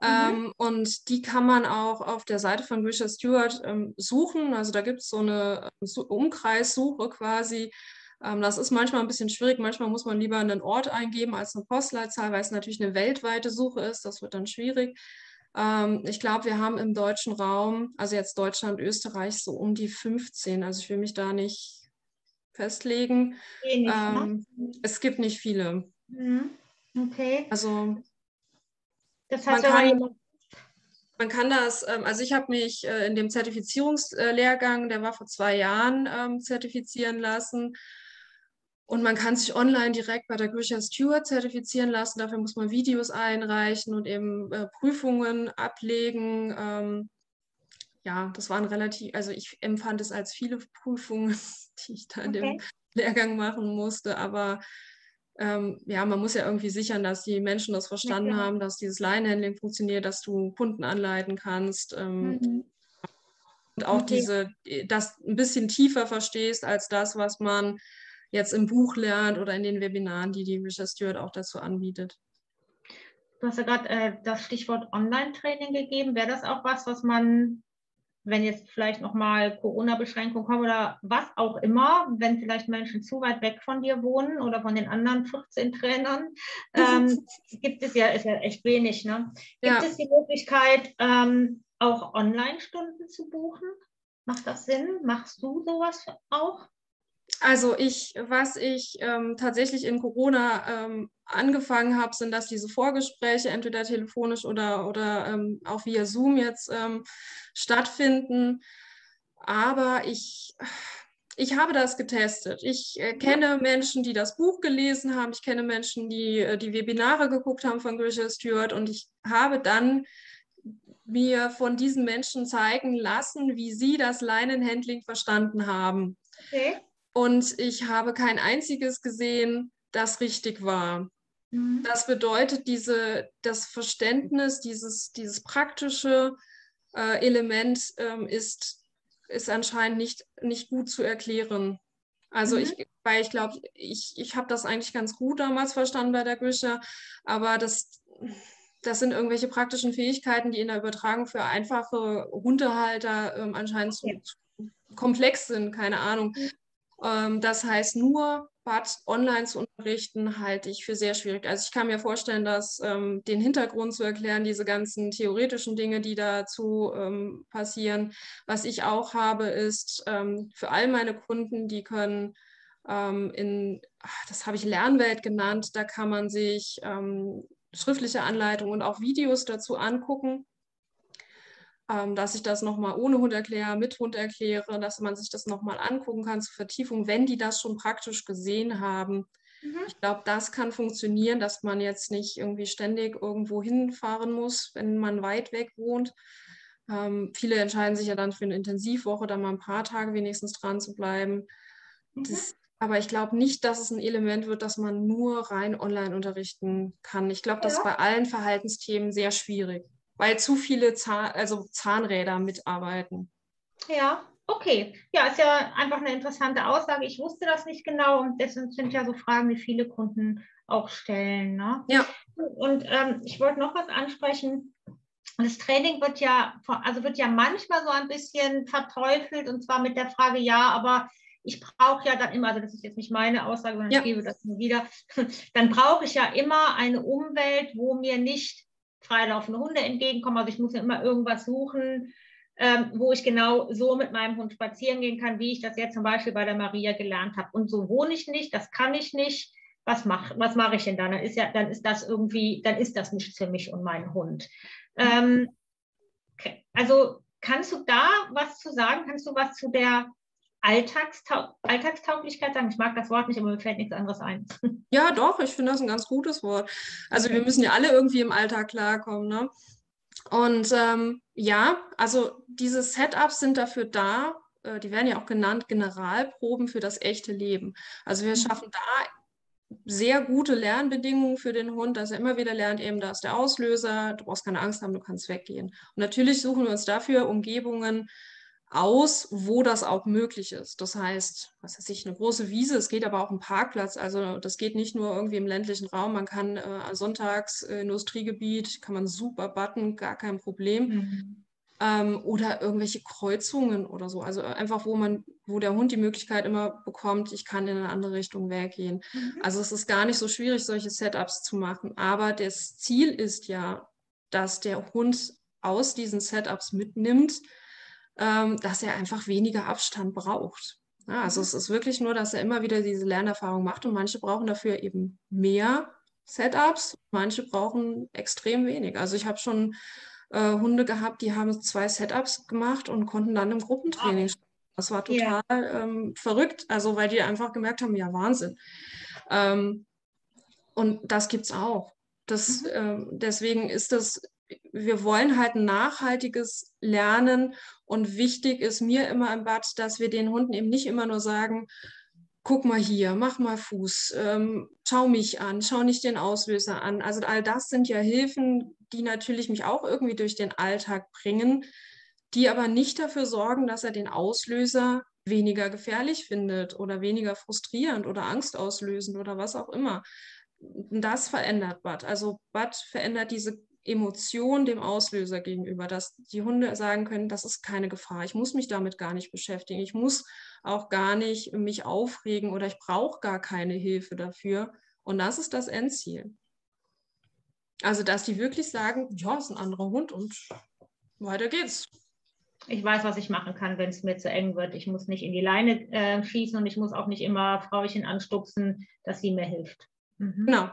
Mhm. Ähm, und die kann man auch auf der Seite von Richard Stewart ähm, suchen. Also da gibt es so eine äh, Umkreissuche quasi. Ähm, das ist manchmal ein bisschen schwierig. Manchmal muss man lieber einen Ort eingeben als eine Postleitzahl, weil es natürlich eine weltweite Suche ist. Das wird dann schwierig. Ähm, ich glaube, wir haben im deutschen Raum, also jetzt Deutschland, Österreich, so um die 15. Also ich will mich da nicht festlegen. Wenig, ne? Ähm, es gibt nicht viele. Mhm. Okay. Also das heißt, man, kann, man kann das, ähm, also ich habe mich äh, in dem Zertifizierungslehrgang, der war vor zwei Jahren, ähm, zertifizieren lassen. Und man kann sich online direkt bei der Grisha Stewart zertifizieren lassen. Dafür muss man Videos einreichen und eben äh, Prüfungen ablegen. Ähm, ja, das waren relativ, also ich empfand es als viele Prüfungen, die ich da in okay. dem Lehrgang machen musste. Aber ähm, ja, man muss ja irgendwie sichern, dass die Menschen das verstanden ja, haben, dass dieses Line-Handling funktioniert, dass du Kunden anleiten kannst. Ähm, mhm. Und auch okay. diese, das ein bisschen tiefer verstehst als das, was man jetzt im Buch lernt oder in den Webinaren, die die Richard Stewart auch dazu anbietet. Du hast ja gerade äh, das Stichwort Online-Training gegeben. Wäre das auch was, was man wenn jetzt vielleicht nochmal Corona-Beschränkungen kommen oder was auch immer, wenn vielleicht Menschen zu weit weg von dir wohnen oder von den anderen 14 Trainern, ähm, gibt es ja, ist ja echt wenig. Ne? Gibt ja. es die Möglichkeit, ähm, auch Online-Stunden zu buchen? Macht das Sinn? Machst du sowas auch? Also ich, was ich ähm, tatsächlich in Corona ähm, angefangen habe, sind das diese Vorgespräche, entweder telefonisch oder, oder ähm, auch via Zoom jetzt ähm, stattfinden. Aber ich, ich habe das getestet. Ich äh, kenne Menschen, die das Buch gelesen haben. Ich kenne Menschen, die äh, die Webinare geguckt haben von Grisha Stewart. Und ich habe dann mir von diesen Menschen zeigen lassen, wie sie das Leinenhandling verstanden haben. Okay. Und ich habe kein einziges gesehen, das richtig war. Mhm. Das bedeutet, diese, das Verständnis, dieses, dieses praktische äh, Element ähm, ist, ist anscheinend nicht, nicht gut zu erklären. Also mhm. ich, weil ich glaube, ich, ich habe das eigentlich ganz gut damals verstanden bei der Grisha, aber das, das sind irgendwelche praktischen Fähigkeiten, die in der Übertragung für einfache Hundehalter ähm, anscheinend okay. zu komplex sind, keine Ahnung. Ähm, das heißt, nur BAT online zu unterrichten, halte ich für sehr schwierig. Also ich kann mir vorstellen, dass ähm, den Hintergrund zu erklären, diese ganzen theoretischen Dinge, die dazu ähm, passieren. Was ich auch habe, ist ähm, für all meine Kunden, die können ähm, in, das habe ich Lernwelt genannt, da kann man sich ähm, schriftliche Anleitungen und auch Videos dazu angucken ähm, dass ich das nochmal ohne Hund erkläre, mit Hund erkläre, dass man sich das nochmal angucken kann zur Vertiefung, wenn die das schon praktisch gesehen haben. Mhm. Ich glaube, das kann funktionieren, dass man jetzt nicht irgendwie ständig irgendwo hinfahren muss, wenn man weit weg wohnt. Ähm, viele entscheiden sich ja dann für eine Intensivwoche, da mal ein paar Tage wenigstens dran zu bleiben. Mhm. Das, aber ich glaube nicht, dass es ein Element wird, dass man nur rein online unterrichten kann. Ich glaube, ja. das ist bei allen Verhaltensthemen sehr schwierig, weil zu viele Zahn, also Zahnräder mitarbeiten. Ja, okay. Ja, ist ja einfach eine interessante Aussage. Ich wusste das nicht genau und deswegen sind ja so Fragen, die viele Kunden auch stellen. Ne? Ja. Und ähm, ich wollte noch was ansprechen. Das Training wird ja, also wird ja manchmal so ein bisschen verteufelt und zwar mit der Frage, ja, aber ich brauche ja dann immer, also das ist jetzt nicht meine Aussage, sondern ja. ich gebe das nur wieder, dann brauche ich ja immer eine Umwelt, wo mir nicht freilaufende Hunde entgegenkommen. Also ich muss ja immer irgendwas suchen, ähm, wo ich genau so mit meinem Hund spazieren gehen kann, wie ich das jetzt zum Beispiel bei der Maria gelernt habe. Und so wohne ich nicht, das kann ich nicht. Was mache was mach ich denn dann? Dann ist ja, dann ist das irgendwie, dann ist das nichts für mich und meinen Hund. Ähm, also kannst du da was zu sagen? Kannst du was zu der Alltagstau Alltagstauglichkeit sagen? Ich mag das Wort nicht, aber mir fällt nichts anderes ein. Ja, doch, ich finde das ein ganz gutes Wort. Also wir müssen ja alle irgendwie im Alltag klarkommen. Ne? Und ähm, ja, also diese Setups sind dafür da, äh, die werden ja auch genannt Generalproben für das echte Leben. Also wir mhm. schaffen da sehr gute Lernbedingungen für den Hund, dass er immer wieder lernt, eben da ist der Auslöser, du brauchst keine Angst haben, du kannst weggehen. Und natürlich suchen wir uns dafür Umgebungen, aus, wo das auch möglich ist. Das heißt, was weiß ich, eine große Wiese, es geht aber auch ein Parkplatz. Also das geht nicht nur irgendwie im ländlichen Raum. Man kann äh, sonntags äh, Industriegebiet, kann man super button, gar kein Problem. Mhm. Ähm, oder irgendwelche Kreuzungen oder so. Also einfach, wo man, wo der Hund die Möglichkeit immer bekommt, ich kann in eine andere Richtung weggehen. Mhm. Also es ist gar nicht so schwierig, solche Setups zu machen. Aber das Ziel ist ja, dass der Hund aus diesen Setups mitnimmt, dass er einfach weniger Abstand braucht. Ja, also mhm. es ist wirklich nur, dass er immer wieder diese Lernerfahrung macht und manche brauchen dafür eben mehr Setups, manche brauchen extrem wenig. Also ich habe schon äh, Hunde gehabt, die haben zwei Setups gemacht und konnten dann im Gruppentraining. Ah. Das war total ja. ähm, verrückt, also weil die einfach gemerkt haben, ja Wahnsinn. Ähm, und das gibt es auch. Das, mhm. äh, deswegen ist das wir wollen halt ein nachhaltiges Lernen und wichtig ist mir immer im Bad, dass wir den Hunden eben nicht immer nur sagen, guck mal hier, mach mal Fuß, ähm, schau mich an, schau nicht den Auslöser an. Also all das sind ja Hilfen, die natürlich mich auch irgendwie durch den Alltag bringen, die aber nicht dafür sorgen, dass er den Auslöser weniger gefährlich findet oder weniger frustrierend oder angstauslösend oder was auch immer. Das verändert Bad. Also Bad verändert diese Emotion dem Auslöser gegenüber, dass die Hunde sagen können, das ist keine Gefahr, ich muss mich damit gar nicht beschäftigen, ich muss auch gar nicht mich aufregen oder ich brauche gar keine Hilfe dafür. Und das ist das Endziel. Also, dass die wirklich sagen, ja, ist ein anderer Hund und weiter geht's. Ich weiß, was ich machen kann, wenn es mir zu eng wird. Ich muss nicht in die Leine äh, schießen und ich muss auch nicht immer Frauchen anstupsen, dass sie mir hilft. Mhm. Genau.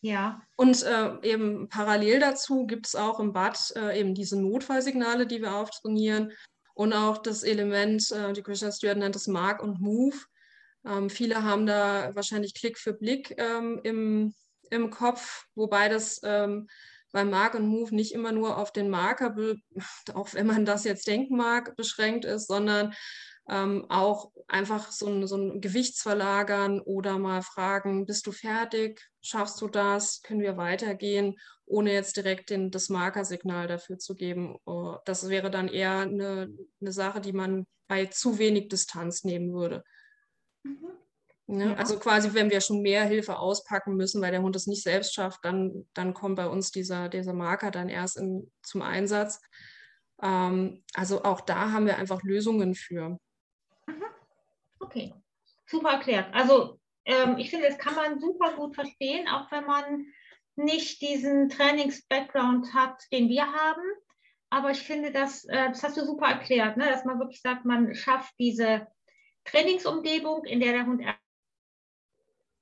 Ja. Und äh, eben parallel dazu gibt es auch im Bad äh, eben diese Notfallsignale, die wir auftrainieren und auch das Element, äh, die Christian Stewart nennt es Mark und Move. Ähm, viele haben da wahrscheinlich Klick für Blick ähm, im, im Kopf, wobei das ähm, beim Mark und Move nicht immer nur auf den Marker, auch wenn man das jetzt denken mag, beschränkt ist, sondern ähm, auch einfach so ein, so ein Gewichtsverlagern oder mal fragen, bist du fertig? Schaffst du das? Können wir weitergehen? Ohne jetzt direkt den, das Markersignal dafür zu geben. Oh, das wäre dann eher eine, eine Sache, die man bei zu wenig Distanz nehmen würde. Mhm. Ja, also quasi, wenn wir schon mehr Hilfe auspacken müssen, weil der Hund es nicht selbst schafft, dann, dann kommt bei uns dieser, dieser Marker dann erst in, zum Einsatz. Ähm, also auch da haben wir einfach Lösungen für. Okay, super erklärt. Also ähm, ich finde, das kann man super gut verstehen, auch wenn man nicht diesen Trainings-Background hat, den wir haben. Aber ich finde, das, äh, das hast du super erklärt, ne? dass man wirklich sagt, man schafft diese Trainingsumgebung, in der der Hund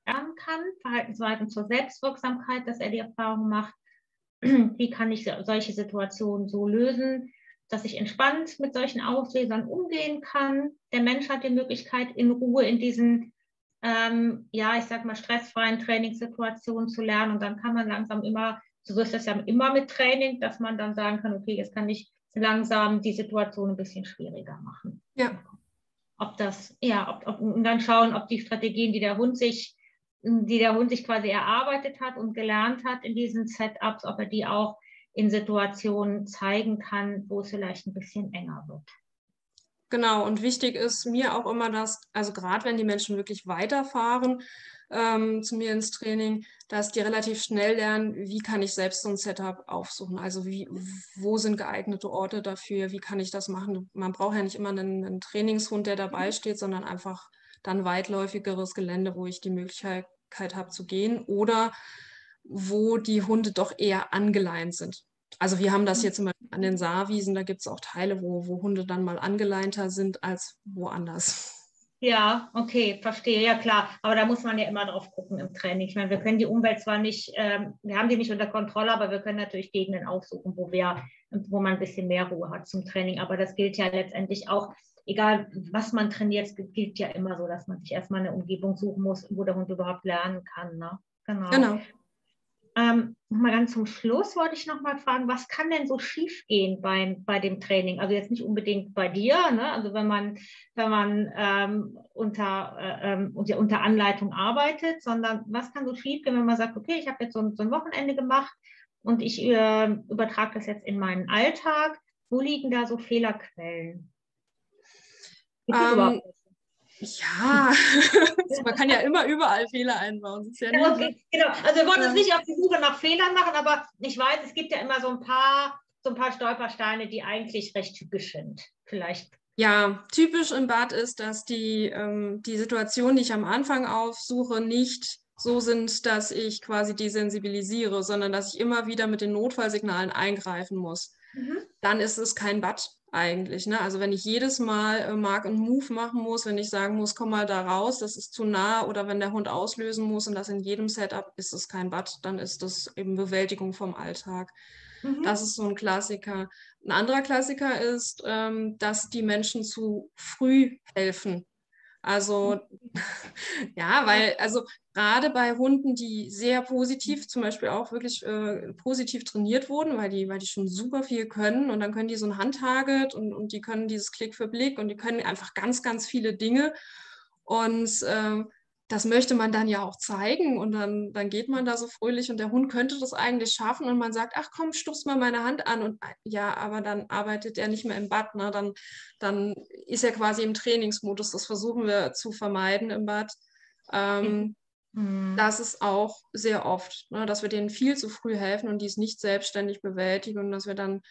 lernen kann, Verhaltensweisen zur Selbstwirksamkeit, dass er die Erfahrung macht, wie kann ich solche Situationen so lösen, dass ich entspannt mit solchen Auslesern umgehen kann. Der Mensch hat die Möglichkeit, in Ruhe in diesen ähm, ja, ich sag mal, stressfreien Trainingssituationen zu lernen. Und dann kann man langsam immer, so ist das ja immer mit Training, dass man dann sagen kann, okay, jetzt kann ich langsam die Situation ein bisschen schwieriger machen. Ja. Ob das, ja, ob, ob, und dann schauen, ob die Strategien, die der Hund sich, die der Hund sich quasi erarbeitet hat und gelernt hat in diesen Setups, ob er die auch in Situationen zeigen kann, wo es vielleicht ein bisschen enger wird. Genau, und wichtig ist mir auch immer, dass, also gerade wenn die Menschen wirklich weiterfahren ähm, zu mir ins Training, dass die relativ schnell lernen, wie kann ich selbst so ein Setup aufsuchen. Also wie, wo sind geeignete Orte dafür, wie kann ich das machen. Man braucht ja nicht immer einen, einen Trainingshund, der dabei mhm. steht, sondern einfach dann weitläufigeres Gelände, wo ich die Möglichkeit habe zu gehen oder wo die Hunde doch eher angeleint sind. Also wir haben das jetzt immer an den Saarwiesen, da gibt es auch Teile, wo, wo Hunde dann mal angeleinter sind als woanders. Ja, okay, verstehe, ja klar. Aber da muss man ja immer drauf gucken im Training. Ich meine, wir können die Umwelt zwar nicht, ähm, wir haben die nicht unter Kontrolle, aber wir können natürlich Gegenden aufsuchen, wo wir, wo man ein bisschen mehr Ruhe hat zum Training. Aber das gilt ja letztendlich auch, egal was man trainiert, gilt ja immer so, dass man sich erstmal eine Umgebung suchen muss, wo der Hund überhaupt lernen kann. Ne? Genau. genau. Ähm, mal ganz zum Schluss wollte ich noch mal fragen, was kann denn so schiefgehen beim, bei dem Training? Also jetzt nicht unbedingt bei dir, ne? also wenn man, wenn man ähm, unter, äh, ähm, unter Anleitung arbeitet, sondern was kann so schiefgehen, wenn man sagt, okay, ich habe jetzt so ein, so ein, Wochenende gemacht und ich äh, übertrage das jetzt in meinen Alltag. Wo liegen da so Fehlerquellen? Ähm, ja, man kann ja immer überall Fehler einbauen. Ja ja, okay. Genau, also wir wollen uns nicht auf die Suche nach Fehlern machen, aber ich weiß, es gibt ja immer so ein paar, so ein paar Stolpersteine, die eigentlich recht typisch sind. Vielleicht. Ja, typisch im Bad ist, dass die, ähm, die Situation, die ich am Anfang aufsuche, nicht so sind, dass ich quasi desensibilisiere, sondern dass ich immer wieder mit den Notfallsignalen eingreifen muss. Mhm. Dann ist es kein Bad eigentlich. Ne? Also wenn ich jedes Mal äh, Mark und Move machen muss, wenn ich sagen muss, komm mal da raus, das ist zu nah, oder wenn der Hund auslösen muss und das in jedem Setup ist es kein Bad, dann ist das eben Bewältigung vom Alltag. Mhm. Das ist so ein Klassiker. Ein anderer Klassiker ist, ähm, dass die Menschen zu früh helfen. Also ja, weil also gerade bei Hunden, die sehr positiv, zum Beispiel auch wirklich äh, positiv trainiert wurden, weil die, weil die schon super viel können und dann können die so ein Handtarget und, und die können dieses Klick für Blick und die können einfach ganz, ganz viele Dinge. Und äh, das möchte man dann ja auch zeigen und dann, dann geht man da so fröhlich und der Hund könnte das eigentlich schaffen und man sagt, ach komm, stupst mal meine Hand an und ja, aber dann arbeitet er nicht mehr im Bad, ne? dann, dann ist er quasi im Trainingsmodus, das versuchen wir zu vermeiden im Bad. Ähm, mhm. Das ist auch sehr oft, ne? dass wir denen viel zu früh helfen und die es nicht selbstständig bewältigen und dass wir dann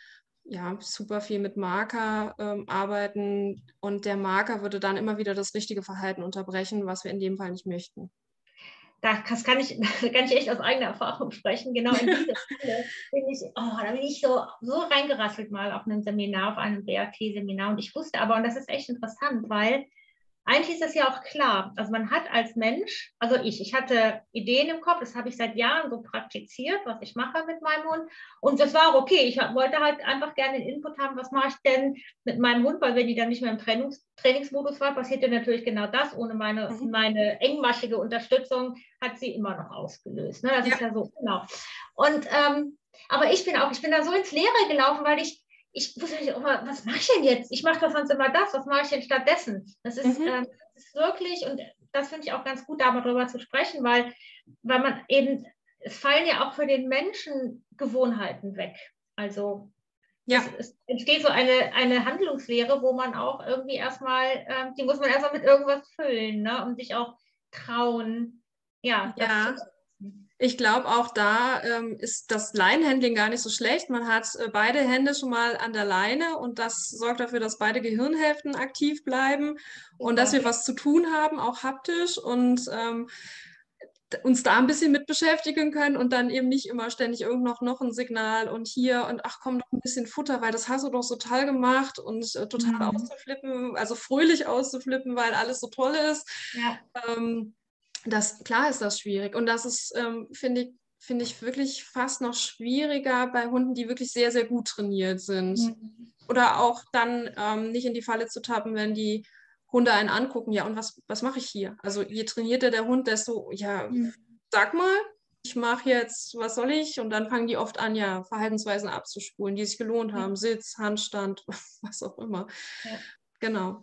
ja, super viel mit Marker ähm, arbeiten und der Marker würde dann immer wieder das richtige Verhalten unterbrechen, was wir in dem Fall nicht möchten. Das kann ich, da kann ich echt aus eigener Erfahrung sprechen. Genau in dieser Stelle bin ich, oh, da bin ich so, so reingerasselt mal auf einem Seminar, auf einem BRT-Seminar. Und ich wusste aber, und das ist echt interessant, weil eigentlich ist das ja auch klar. Also man hat als Mensch, also ich, ich hatte Ideen im Kopf, das habe ich seit Jahren so praktiziert, was ich mache mit meinem Hund. Und das war auch okay. Ich wollte halt einfach gerne den Input haben, was mache ich denn mit meinem Hund, weil wenn die dann nicht mehr im Trainings, Trainingsmodus war, passierte natürlich genau das. Ohne meine, mhm. meine engmaschige Unterstützung hat sie immer noch ausgelöst. Ne? Das ja. ist ja so, genau. Und ähm, aber ich bin auch, ich bin da so ins Leere gelaufen, weil ich ich wusste nicht, oh, was mache ich denn jetzt? Ich mache doch sonst immer das, was mache ich denn stattdessen? Das ist, mhm. ähm, das ist wirklich, und das finde ich auch ganz gut, darüber zu sprechen, weil, weil man eben, es fallen ja auch für den Menschen Gewohnheiten weg. Also ja. es, es entsteht so eine, eine Handlungslehre, wo man auch irgendwie erstmal, ähm, die muss man erstmal mit irgendwas füllen, ne? und sich auch trauen. Ja, ja. Ich glaube, auch da ähm, ist das Leinenhandling gar nicht so schlecht. Man hat äh, beide Hände schon mal an der Leine und das sorgt dafür, dass beide Gehirnhälften aktiv bleiben und dass wir was zu tun haben, auch haptisch und ähm, uns da ein bisschen mit beschäftigen können und dann eben nicht immer ständig irgend noch, noch ein Signal und hier und ach komm, noch ein bisschen Futter, weil das hast du doch so toll gemacht und äh, total mhm. auszuflippen, also fröhlich auszuflippen, weil alles so toll ist. Ja. Ähm, das, klar ist das schwierig. Und das ist, ähm, finde ich, finde ich wirklich fast noch schwieriger bei Hunden, die wirklich sehr, sehr gut trainiert sind. Mhm. Oder auch dann ähm, nicht in die Falle zu tappen, wenn die Hunde einen angucken, ja, und was, was mache ich hier? Also je trainierter der Hund, desto, ja, mhm. sag mal, ich mache jetzt, was soll ich? Und dann fangen die oft an, ja, Verhaltensweisen abzuspulen, die sich gelohnt haben, ja. Sitz, Handstand, was auch immer. Ja. Genau.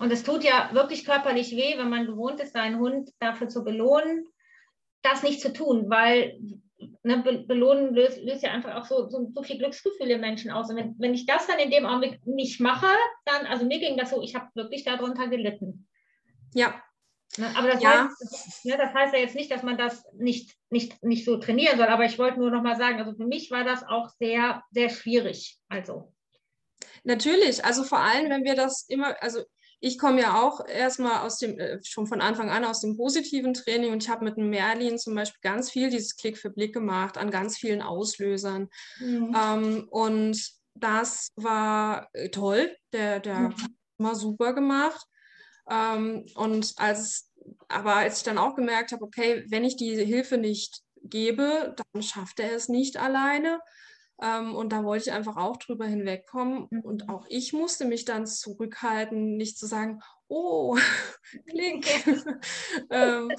Und es tut ja wirklich körperlich weh, wenn man gewohnt ist, seinen Hund dafür zu belohnen, das nicht zu tun, weil ne, Belohnen löst, löst, ja einfach auch so, so, so viel Glücksgefühle Menschen aus. Und wenn, wenn ich das dann in dem Augenblick nicht mache, dann, also mir ging das so, ich habe wirklich darunter gelitten. Ja. Ne, aber das, ja. heißt, ne, das heißt ja jetzt nicht, dass man das nicht, nicht, nicht so trainieren soll, aber ich wollte nur noch mal sagen, also für mich war das auch sehr, sehr schwierig. Also. Natürlich, also vor allem, wenn wir das immer, also ich komme ja auch erstmal aus dem, äh, schon von Anfang an aus dem positiven Training und ich habe mit dem Merlin zum Beispiel ganz viel dieses Klick für Blick gemacht an ganz vielen Auslösern. Mhm. Ähm, und das war äh, toll. Der, der mhm. hat immer super gemacht. Ähm, und als, aber als ich dann auch gemerkt habe, okay, wenn ich diese Hilfe nicht gebe, dann schafft er es nicht alleine. Ähm, und da wollte ich einfach auch drüber hinwegkommen. Mhm. Und auch ich musste mich dann zurückhalten, nicht zu sagen, oh, Klick. ähm,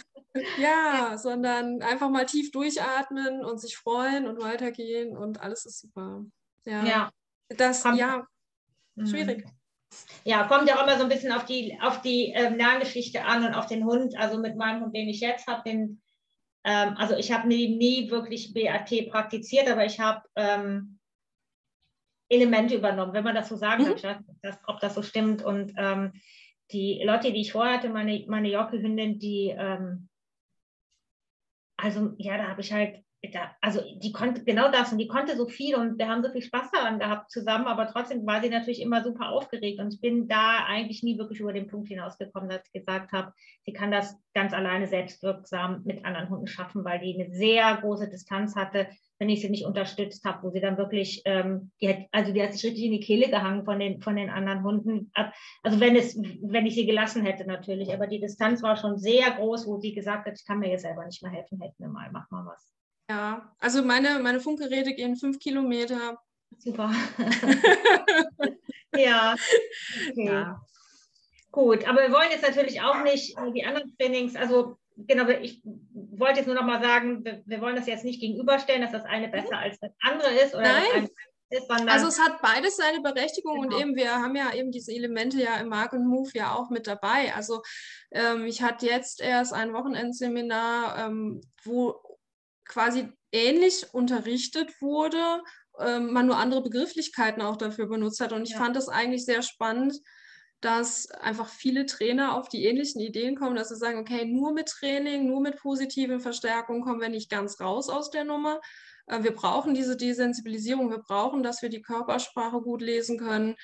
ja, sondern einfach mal tief durchatmen und sich freuen und weitergehen und alles ist super. Ja. ja. Das, kommt, ja, mhm. schwierig. Ja, kommt ja auch immer so ein bisschen auf die, auf die ähm, Lerngeschichte an und auf den Hund. Also mit meinem Hund, den ich jetzt habe, den ähm, also ich habe nie, nie wirklich BAT praktiziert, aber ich habe ähm, Elemente übernommen, wenn man das so sagen mhm. kann, dass, ob das so stimmt. Und ähm, die Lotte, die ich vorher hatte, meine, meine Jocke-Hündin, die, ähm, also ja, da habe ich halt da, also die konnte genau das und die konnte so viel und wir haben so viel Spaß daran gehabt zusammen, aber trotzdem war sie natürlich immer super aufgeregt und ich bin da eigentlich nie wirklich über den Punkt hinausgekommen, dass ich gesagt habe, sie kann das ganz alleine selbstwirksam mit anderen Hunden schaffen, weil die eine sehr große Distanz hatte wenn ich sie nicht unterstützt habe, wo sie dann wirklich, ähm, die hat, also die hat sich richtig in die Kehle gehangen von den, von den anderen Hunden. Also wenn es, wenn ich sie gelassen hätte natürlich, aber die Distanz war schon sehr groß, wo sie gesagt hat, ich kann mir jetzt selber nicht mehr helfen, helfen mir mal, mach mal was. Ja, also meine, meine Funkgeräte gehen fünf Kilometer. Super. ja. Okay. ja. Gut, aber wir wollen jetzt natürlich auch nicht die anderen Trainings, also genau, ich wollte jetzt nur noch mal sagen, wir, wir, wollen das jetzt nicht gegenüberstellen, dass das eine mhm. besser als das andere ist. Oder Nein. Ist, also es hat beides seine Berechtigung genau. und eben wir haben ja eben diese Elemente ja im Mark und Move ja auch mit dabei. Also ähm, ich hatte jetzt erst ein Wochenendseminar, ähm, wo quasi ähnlich unterrichtet wurde, ähm, man nur andere Begrifflichkeiten auch dafür benutzt hat und ich ja. fand das eigentlich sehr spannend, dass einfach viele Trainer auf die ähnlichen Ideen kommen, dass sie sagen, okay, nur mit Training, nur mit positiven Verstärkungen kommen wir nicht ganz raus aus der Nummer. Äh, wir brauchen diese Desensibilisierung, wir brauchen, dass wir die Körpersprache gut lesen können.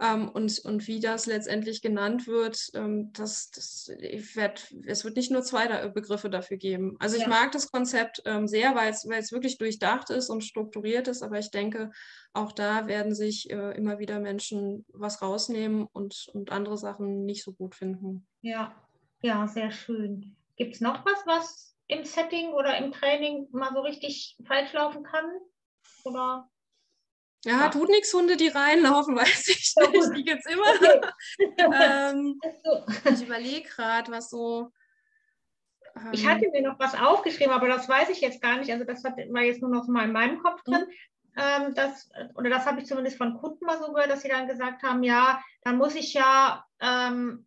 Ähm, und, und wie das letztendlich genannt wird, ähm, das, das werd, es wird nicht nur zwei Begriffe dafür geben. Also ja. ich mag das Konzept ähm, sehr, weil es wirklich durchdacht ist und strukturiert ist, aber ich denke, auch da werden sich äh, immer wieder Menschen was rausnehmen und, und andere Sachen nicht so gut finden. Ja, ja, sehr schön. Gibt es noch was, was im Setting oder im Training mal so richtig falsch laufen kann? Oder ja, ja, tut nichts Hunde, die reinlaufen, weiß ich ja, nicht. Die gibt es immer. Okay. ähm, ich überlege gerade, was so. Ähm, ich hatte mir noch was aufgeschrieben, aber das weiß ich jetzt gar nicht. Also das war jetzt nur noch mal in meinem Kopf drin. Mhm. Ähm, das, oder das habe ich zumindest von Kunden mal so gehört, dass sie dann gesagt haben, ja, dann muss ich ja ähm,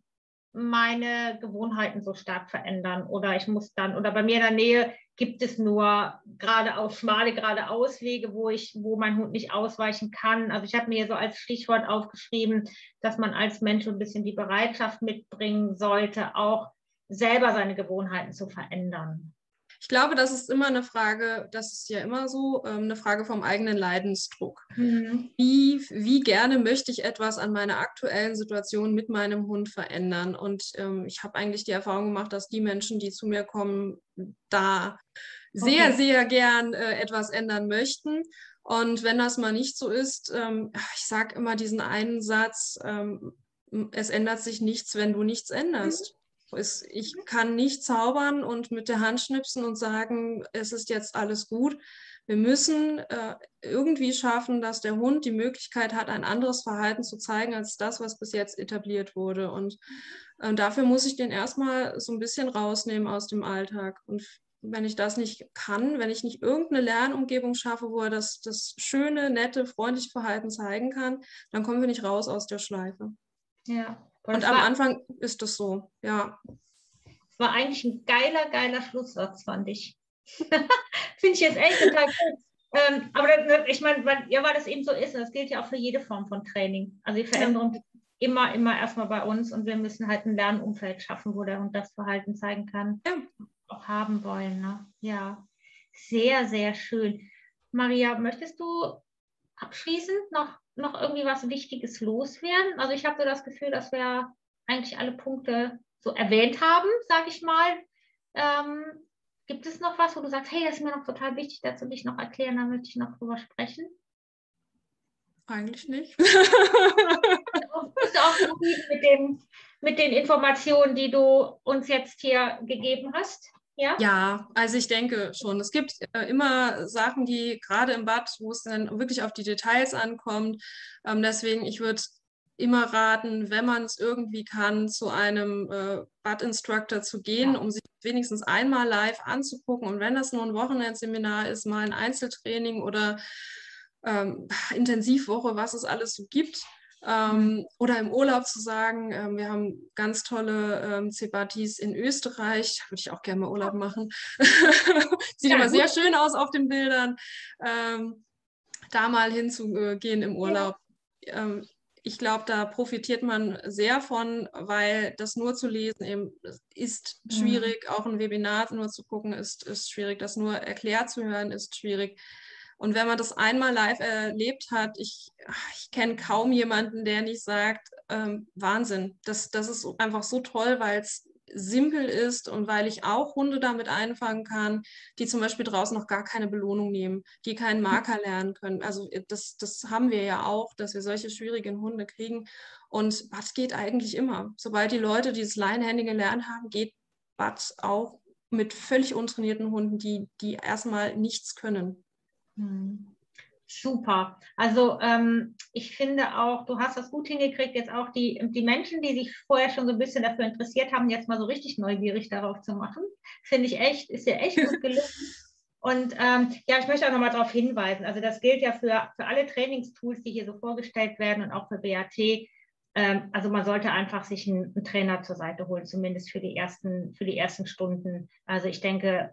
meine Gewohnheiten so stark verändern oder ich muss dann, oder bei mir in der Nähe gibt es nur geradeaus, schmale geradeauswege, wo ich, wo mein Hund nicht ausweichen kann. Also ich habe mir so als Stichwort aufgeschrieben, dass man als Mensch ein bisschen die Bereitschaft mitbringen sollte, auch selber seine Gewohnheiten zu verändern. Ich glaube, das ist immer eine Frage, das ist ja immer so, ähm, eine Frage vom eigenen Leidensdruck. Mhm. Wie, wie gerne möchte ich etwas an meiner aktuellen Situation mit meinem Hund verändern? Und ähm, ich habe eigentlich die Erfahrung gemacht, dass die Menschen, die zu mir kommen, da sehr, okay. sehr gern äh, etwas ändern möchten. Und wenn das mal nicht so ist, ähm, ich sage immer diesen einen Satz, ähm, es ändert sich nichts, wenn du nichts änderst. Es, ich kann nicht zaubern und mit der Hand schnipsen und sagen, es ist jetzt alles gut. Wir müssen äh, irgendwie schaffen, dass der Hund die Möglichkeit hat, ein anderes Verhalten zu zeigen als das, was bis jetzt etabliert wurde. Und äh, dafür muss ich den erstmal so ein bisschen rausnehmen aus dem Alltag. Und wenn ich das nicht kann, wenn ich nicht irgendeine Lernumgebung schaffe, wo er das, das schöne, nette, freundliche Verhalten zeigen kann, dann kommen wir nicht raus aus der Schleife. Ja. Und, am Anfang ist das so, ja. Es war eigentlich ein geiler, geiler Schlusssatz, fand ich. Finde ich jetzt echt total cool. Ähm, aber ich meine, ja, weil das eben so ist, das gilt ja auch für jede Form von Training. Also die Veränderung ja. immer, immer erstmal bei uns und wir müssen halt ein Lernumfeld schaffen, wo der Hund das Verhalten zeigen kann. Ja auch haben wollen. Ne? Ja, sehr, sehr schön. Maria, möchtest du abschließend noch, noch irgendwie was Wichtiges loswerden? Also ich habe so das Gefühl, dass wir eigentlich alle Punkte so erwähnt haben, sage ich mal. Ähm, gibt es noch was, wo du sagst, hey, das ist mir noch total wichtig, dazu dich noch erklären, da möchte ich noch drüber sprechen? Eigentlich nicht. Bist du auch zufrieden mit, dem, mit den Informationen, die du uns jetzt hier gegeben hast? Ja? ja, also ich denke schon. Es gibt äh, immer Sachen, die gerade im Bad, wo es dann wirklich auf die Details ankommt. Ähm, deswegen, ich würde immer raten, wenn man es irgendwie kann, zu einem äh, Bad-Instructor zu gehen, ja. um sich wenigstens einmal live anzugucken. Und wenn das nur ein Wochenendseminar ist, mal ein Einzeltraining oder ähm, Intensivwoche, was es alles so gibt, ähm, oder im Urlaub zu sagen, ähm, wir haben ganz tolle ähm, Cebatis in Österreich, würde ich auch gerne mal Urlaub machen. Sieht ja, immer gut. sehr schön aus auf den Bildern. Ähm, da mal hinzugehen im Urlaub. Ja. Ähm, ich glaube, da profitiert man sehr von, weil das nur zu lesen eben ist schwierig. Mhm. Auch ein Webinar nur zu gucken ist, ist schwierig. Das nur erklärt zu hören ist schwierig. Und wenn man das einmal live erlebt hat, ich, ich kenne kaum jemanden, der nicht sagt, ähm, Wahnsinn, das, das ist einfach so toll, weil es simpel ist und weil ich auch Hunde damit einfangen kann, die zum Beispiel draußen noch gar keine Belohnung nehmen, die keinen Marker lernen können. Also äh, das, das haben wir ja auch, dass wir solche schwierigen Hunde kriegen. Und was geht eigentlich immer? Sobald die Leute dieses Leinhändige gelernt haben, geht Bad auch mit völlig untrainierten Hunden, die, die erstmal nichts können. Hm. Super. Also ähm, ich finde auch, du hast das gut hingekriegt, jetzt auch die, die Menschen, die sich vorher schon so ein bisschen dafür interessiert haben, jetzt mal so richtig neugierig darauf zu machen. Finde ich echt, ist ja echt gut gelungen. Und ähm, ja, ich möchte auch nochmal darauf hinweisen. Also das gilt ja für, für alle Trainingstools, die hier so vorgestellt werden und auch für BAT. Ähm, also man sollte einfach sich einen, einen, Trainer zur Seite holen, zumindest für die ersten, für die ersten Stunden. Also ich denke,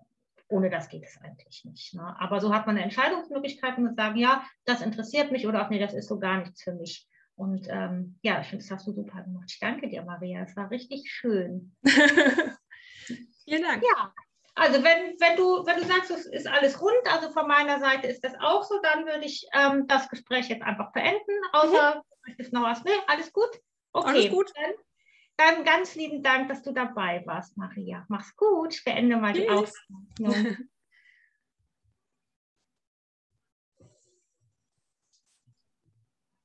ohne das geht es eigentlich nicht. Ne? Aber so hat man eine Entscheidungsmöglichkeit und sagen, ja, das interessiert mich oder auch nee, das ist so gar nichts für mich. Und ähm, ja, ich finde, das hast du super gemacht. Ich danke dir, Maria. Es war richtig schön. Vielen Dank. Ja, also wenn, wenn, du, wenn du sagst, es ist alles rund, also von meiner Seite ist das auch so, dann würde ich ähm, das Gespräch jetzt einfach beenden. Außer, mhm. du möchtest noch was? Nee, alles gut? Okay. Alles gut. Dann dann ganz lieben Dank, dass du dabei warst, Maria. Mach's gut. Ich beende mal die Aufnahme.